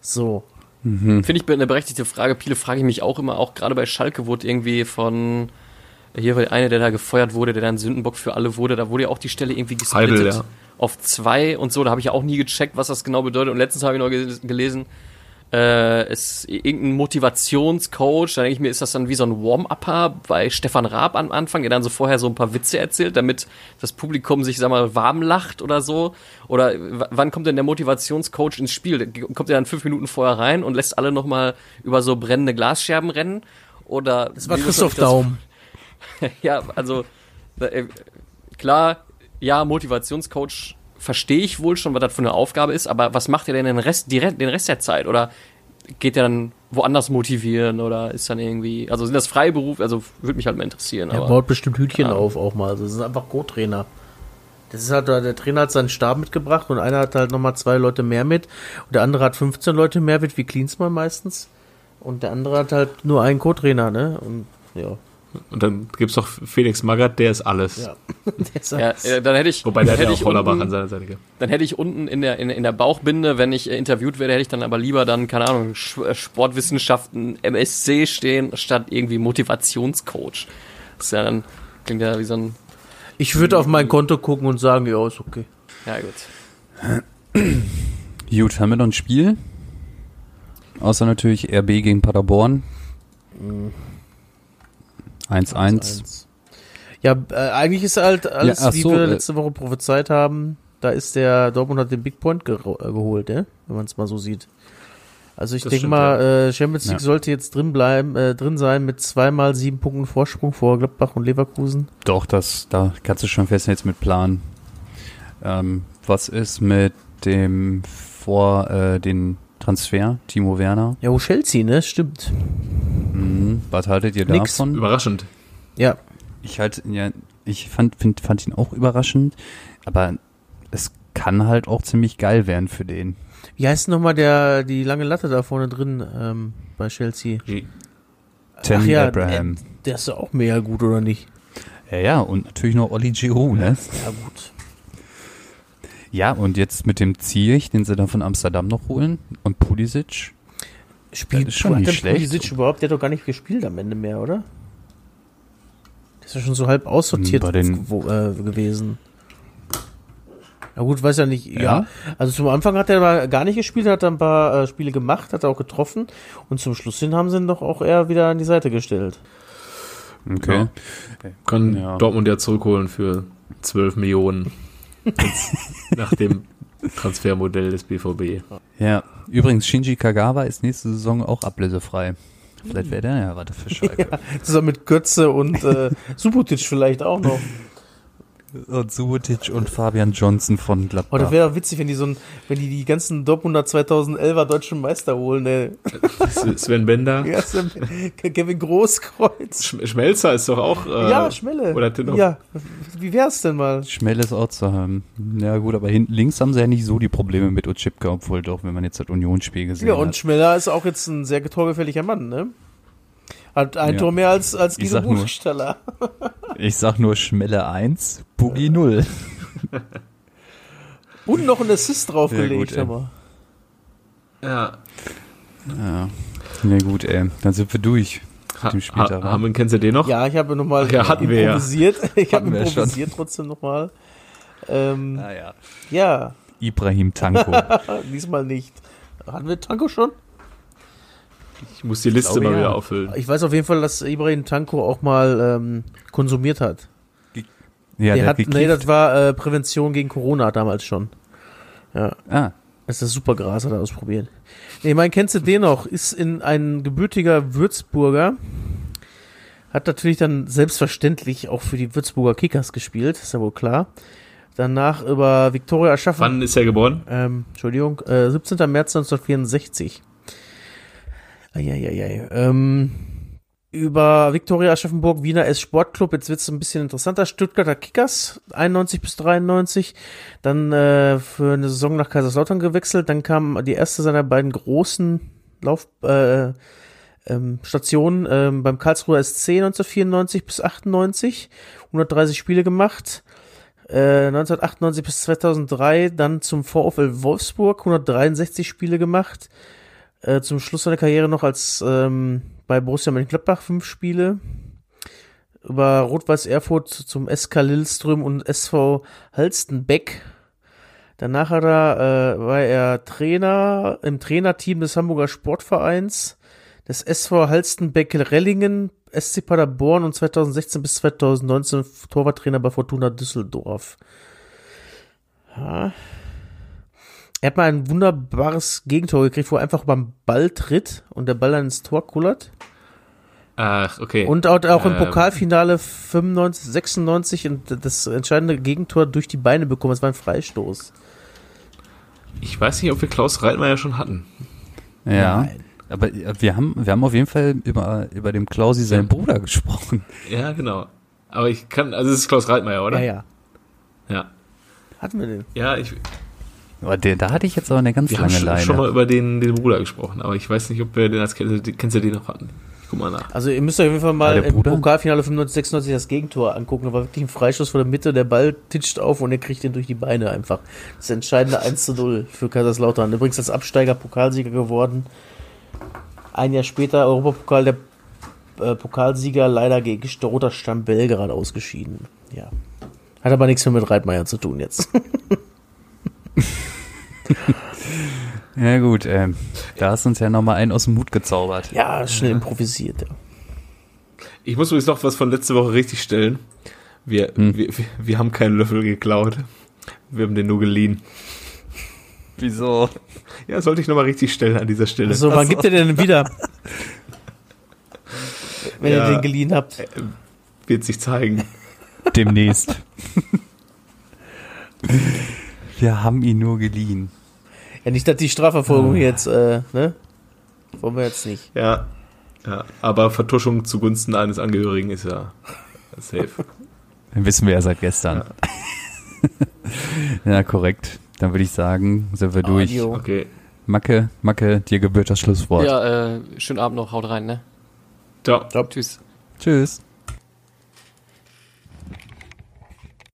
So. Finde ich eine berechtigte Frage. Viele frage ich mich auch immer, auch gerade bei Schalke wurde irgendwie von, hier war der eine, der da gefeuert wurde, der dann Sündenbock für alle wurde, da wurde ja auch die Stelle irgendwie gesplittet Heidel, ja. auf zwei und so. Da habe ich ja auch nie gecheckt, was das genau bedeutet. Und letztens habe ich noch ge- gelesen, äh, ist irgendein Motivationscoach, da denke ich mir, ist das dann wie so ein Warm-Upper bei Stefan Raab am Anfang, der dann so vorher so ein paar Witze erzählt, damit das Publikum sich, sag mal, warm lacht oder so? Oder wann kommt denn der Motivationscoach ins Spiel? Kommt er dann fünf Minuten vorher rein und lässt alle nochmal über so brennende Glasscherben rennen? Oder Das war Christoph das- Daum. ja, also äh, klar, ja, Motivationscoach verstehe ich wohl schon, was das für eine Aufgabe ist, aber was macht er denn den Rest, die, den Rest der Zeit? Oder geht er dann woanders motivieren oder ist dann irgendwie, also sind das Freiberuf, also würde mich halt mal interessieren. Er Aber, baut bestimmt Hütchen Ja. auf auch mal. Also, das ist einfach Co-Trainer. Das ist halt, der Trainer hat seinen Stab mitgebracht und einer hat halt nochmal zwei Leute mehr mit und der andere hat 15 Leute mehr mit, wie Klinsmann meistens. Und der andere hat halt nur einen Co-Trainer, ne? Und ja. Und dann gibt's doch Felix Magath, der ist alles. Ja. Der ist ja, halt- äh, dann hätte ich, Wobei der dann hat ja hätte auch ich Hollerbach unten, an seiner Seite gehabt. dann hätte ich unten in der, in, in der Bauchbinde, wenn ich äh, interviewt werde, hätte ich dann aber lieber dann, keine Ahnung, äh, Sportwissenschaften, MSC stehen, statt irgendwie Motivationscoach. Das ist ja dann, klingt ja wie so ein, Ich würde auf mein Konto gucken und sagen, ja, ist okay. ja gut. gut, haben wir noch ein Spiel? Außer natürlich RB gegen Paderborn. 1-1. Eins. Ja, äh, eigentlich ist halt alles, Ja, wie so, wir äh, letzte Woche prophezeit haben. Da ist der Dortmund hat den Big Point ge äh, geholt, ne? wenn man es mal so sieht. Also ich denke mal, äh, Champions League Ja. sollte jetzt drin bleiben, äh, drin sein mit zweimal sieben Punkten Vorsprung vor Gladbach und Leverkusen. Doch, das, da kannst du schon fest jetzt mit planen. Ähm, was ist mit dem vor äh, den Transfer, Timo Werner? Ja, wo Chelsea, ne? Stimmt. Mhm. Was haltet ihr Nix. davon? Überraschend. Ja, Ich halt, ja, ich fand, find, fand ihn auch überraschend, aber es kann halt auch ziemlich geil werden für den. wie heißt nochmal der die lange Latte da vorne drin ähm, bei Chelsea? Tammy ja, Abraham. äh, der ist doch auch mega gut, oder nicht? Ja, ja, und natürlich noch Oli Giroud, ne? Ja, gut. Ja, und jetzt mit dem Ziyech, den sie dann von Amsterdam noch holen, und Pulisic. Spielt schon nicht der schlecht. Pulisic überhaupt? Der hat doch gar nicht gespielt am Ende mehr, oder? Der ist ja schon so halb aussortiert Bei den- wo, äh, gewesen. Na gut, weiß ja nicht. Ja. Ja? Also zum Anfang hat er aber gar nicht gespielt, hat dann ein paar äh, Spiele gemacht, hat er auch getroffen und zum Schluss hin haben sie ihn doch auch eher wieder an die Seite gestellt. Okay. Kann Ja. Dortmund ja zurückholen für 12 Millionen. Nach dem Transfermodell des BVB. Ja. Übrigens, Shinji Kagawa ist nächste Saison auch ablösefrei. Vielleicht wäre der ja weiter für Schalke. Zusammen mit Götze und äh, Subotic vielleicht auch noch. Und Subotic und Fabian Johnson von Oh, Gladbach. das wäre doch witzig, wenn die so ein, wenn die die ganzen Dortmunder 2011er deutschen Meister holen, ey. Sven Bender. Ja, Sam- Kevin Großkreuz. Sch Schmelzer ist doch auch. Äh, ja, Schmelle. Oder Tinnoff. Ja, wie wär's denn mal? Schnelles auch zu haben. Ja gut, aber hinten links haben sie ja nicht so die Probleme mit Ochipka, obwohl doch, wenn man jetzt das Unionsspiel gesehen Ja, und hat. Schmeller ist auch jetzt ein sehr torgefährlicher Mann, ne? Hat ein Ja. Tor mehr als, als Ich Guido nur- Buchstaller. Ich sag nur Schmelle 1, Boogie 0. Und noch einen Assist draufgelegt, aber. Ja. Ja. Na gut, ey. Dann sind wir durch. Ha, dem Spieltag, ha, haben, kennst du den noch? Ja, ich habe nochmal ja, hatten wir ja. improvisiert. Ich habe ja schon. improvisiert trotzdem nochmal. Ähm, Naja. ja, Ibrahim Tanko. diesmal nicht. Hatten wir Tanko schon? Ich muss die Liste glaube, mal ja. wieder auffüllen. Ich weiß auf jeden Fall, dass Ibrahim Tanko auch mal ähm, konsumiert hat. Ja, der hat, gekifft. nee, das war äh, Prävention gegen Corona damals schon. Ja, ah, das ist das Supergras, hat er ausprobiert. Nee, ich meine, kennst du den noch? Ist in ein gebürtiger Würzburger. Hat natürlich dann selbstverständlich auch für die Würzburger Kickers gespielt, ist ja wohl klar. Danach über Viktoria Aschaffenburg. Wann ist er geboren? Ähm, Entschuldigung, äh, 17. März 1964. Eieiei. Ähm, über Viktoria Aschaffenburg, Wiener S Sportclub, jetzt wird's ein bisschen interessanter. Stuttgarter Kickers, 91 bis 93. Dann äh, für eine Saison nach Kaiserslautern gewechselt. Dann kam die erste seiner beiden großen Lauf äh, ähm, Stationen ähm, beim Karlsruher SC 1994 bis 98. 130 Spiele gemacht. Äh, 1998 bis 2003 dann zum VfL Wolfsburg 163 Spiele gemacht. Äh, zum Schluss seiner Karriere noch als ähm, bei Borussia Mönchengladbach fünf Spiele. Über Rot-Weiß Erfurt zum SK Lilleström und SV Halstenbeck. Danach hat er, äh, war er Trainer im Trainerteam des Hamburger Sportvereins, des SV Halstenbeck-Rellingen, SC Paderborn und 2016 bis 2019 Torwarttrainer bei Fortuna Düsseldorf. Ja. Er hat mal ein wunderbares Gegentor gekriegt, wo er einfach beim Ball tritt und der Ball dann ins Tor kullert. Ach, okay. Und auch, auch im Ähm. Pokalfinale 95, 96 und das entscheidende Gegentor durch die Beine bekommen. Es war ein Freistoß. ich weiß nicht, ob wir Klaus Reitmeier schon hatten. ja. Nein. Aber äh, wir haben, wir haben auf jeden Fall über, über dem Klausi, seinen Bruder, gesprochen. Ja, genau. Aber ich kann, also es ist Klaus Reitmeier, oder? Ja, ja. Ja, Hatten wir den? ja ich, Aber der, da hatte ich jetzt aber eine ganz wir haben lange schon, Leine. schon mal über den, den Bruder gesprochen, aber ich weiß nicht, ob wir den als kennst, du- kennst du den noch hatten. Ich guck mal nach. Also ihr müsst euch auf jeden Fall mal im? Pokalfinale 95, 96 das Gegentor angucken. Da war wirklich ein Freistoß von der Mitte, der Ball titscht auf und er kriegt den durch die Beine einfach. Das entscheidende 1 zu 0 für Kaiserslautern. Übrigens als Absteiger Pokalsieger geworden. Ein Jahr später Europapokal der äh, Pokalsieger leider gegen Roter Stamm Belgrad ausgeschieden. Ja. Hat aber nichts mehr mit Reitmeier zu tun jetzt. ja gut, ähm, da hast uns ja nochmal einen aus dem Mut gezaubert. Ja, schnell improvisiert. Ja. Ich muss übrigens noch was von letzte Woche richtig stellen. Wir, Hm. wir, wir, wir haben keinen Löffel geklaut. Wir haben den nur geliehen. Wieso? Ja, sollte ich nochmal richtig stellen an dieser Stelle. So, wann gibt ihr denn wieder? Wenn Ja. ihr den geliehen habt. Wird sich zeigen. Demnächst. wir haben ihn nur geliehen. Ja, nicht, dass die Strafverfolgung jetzt, äh, ne? Wollen wir jetzt nicht. Ja. Ja, aber Vertuschung zugunsten eines Angehörigen ist ja safe. Dann wissen wir ja seit gestern. Ja, korrekt. Dann würde ich sagen, sind wir durch. Audio. Okay. Macke, Macke, dir gebührt das Schlusswort. Ja, äh, schönen Abend noch, haut rein, ne? Ciao. Tschüss. Tschüss.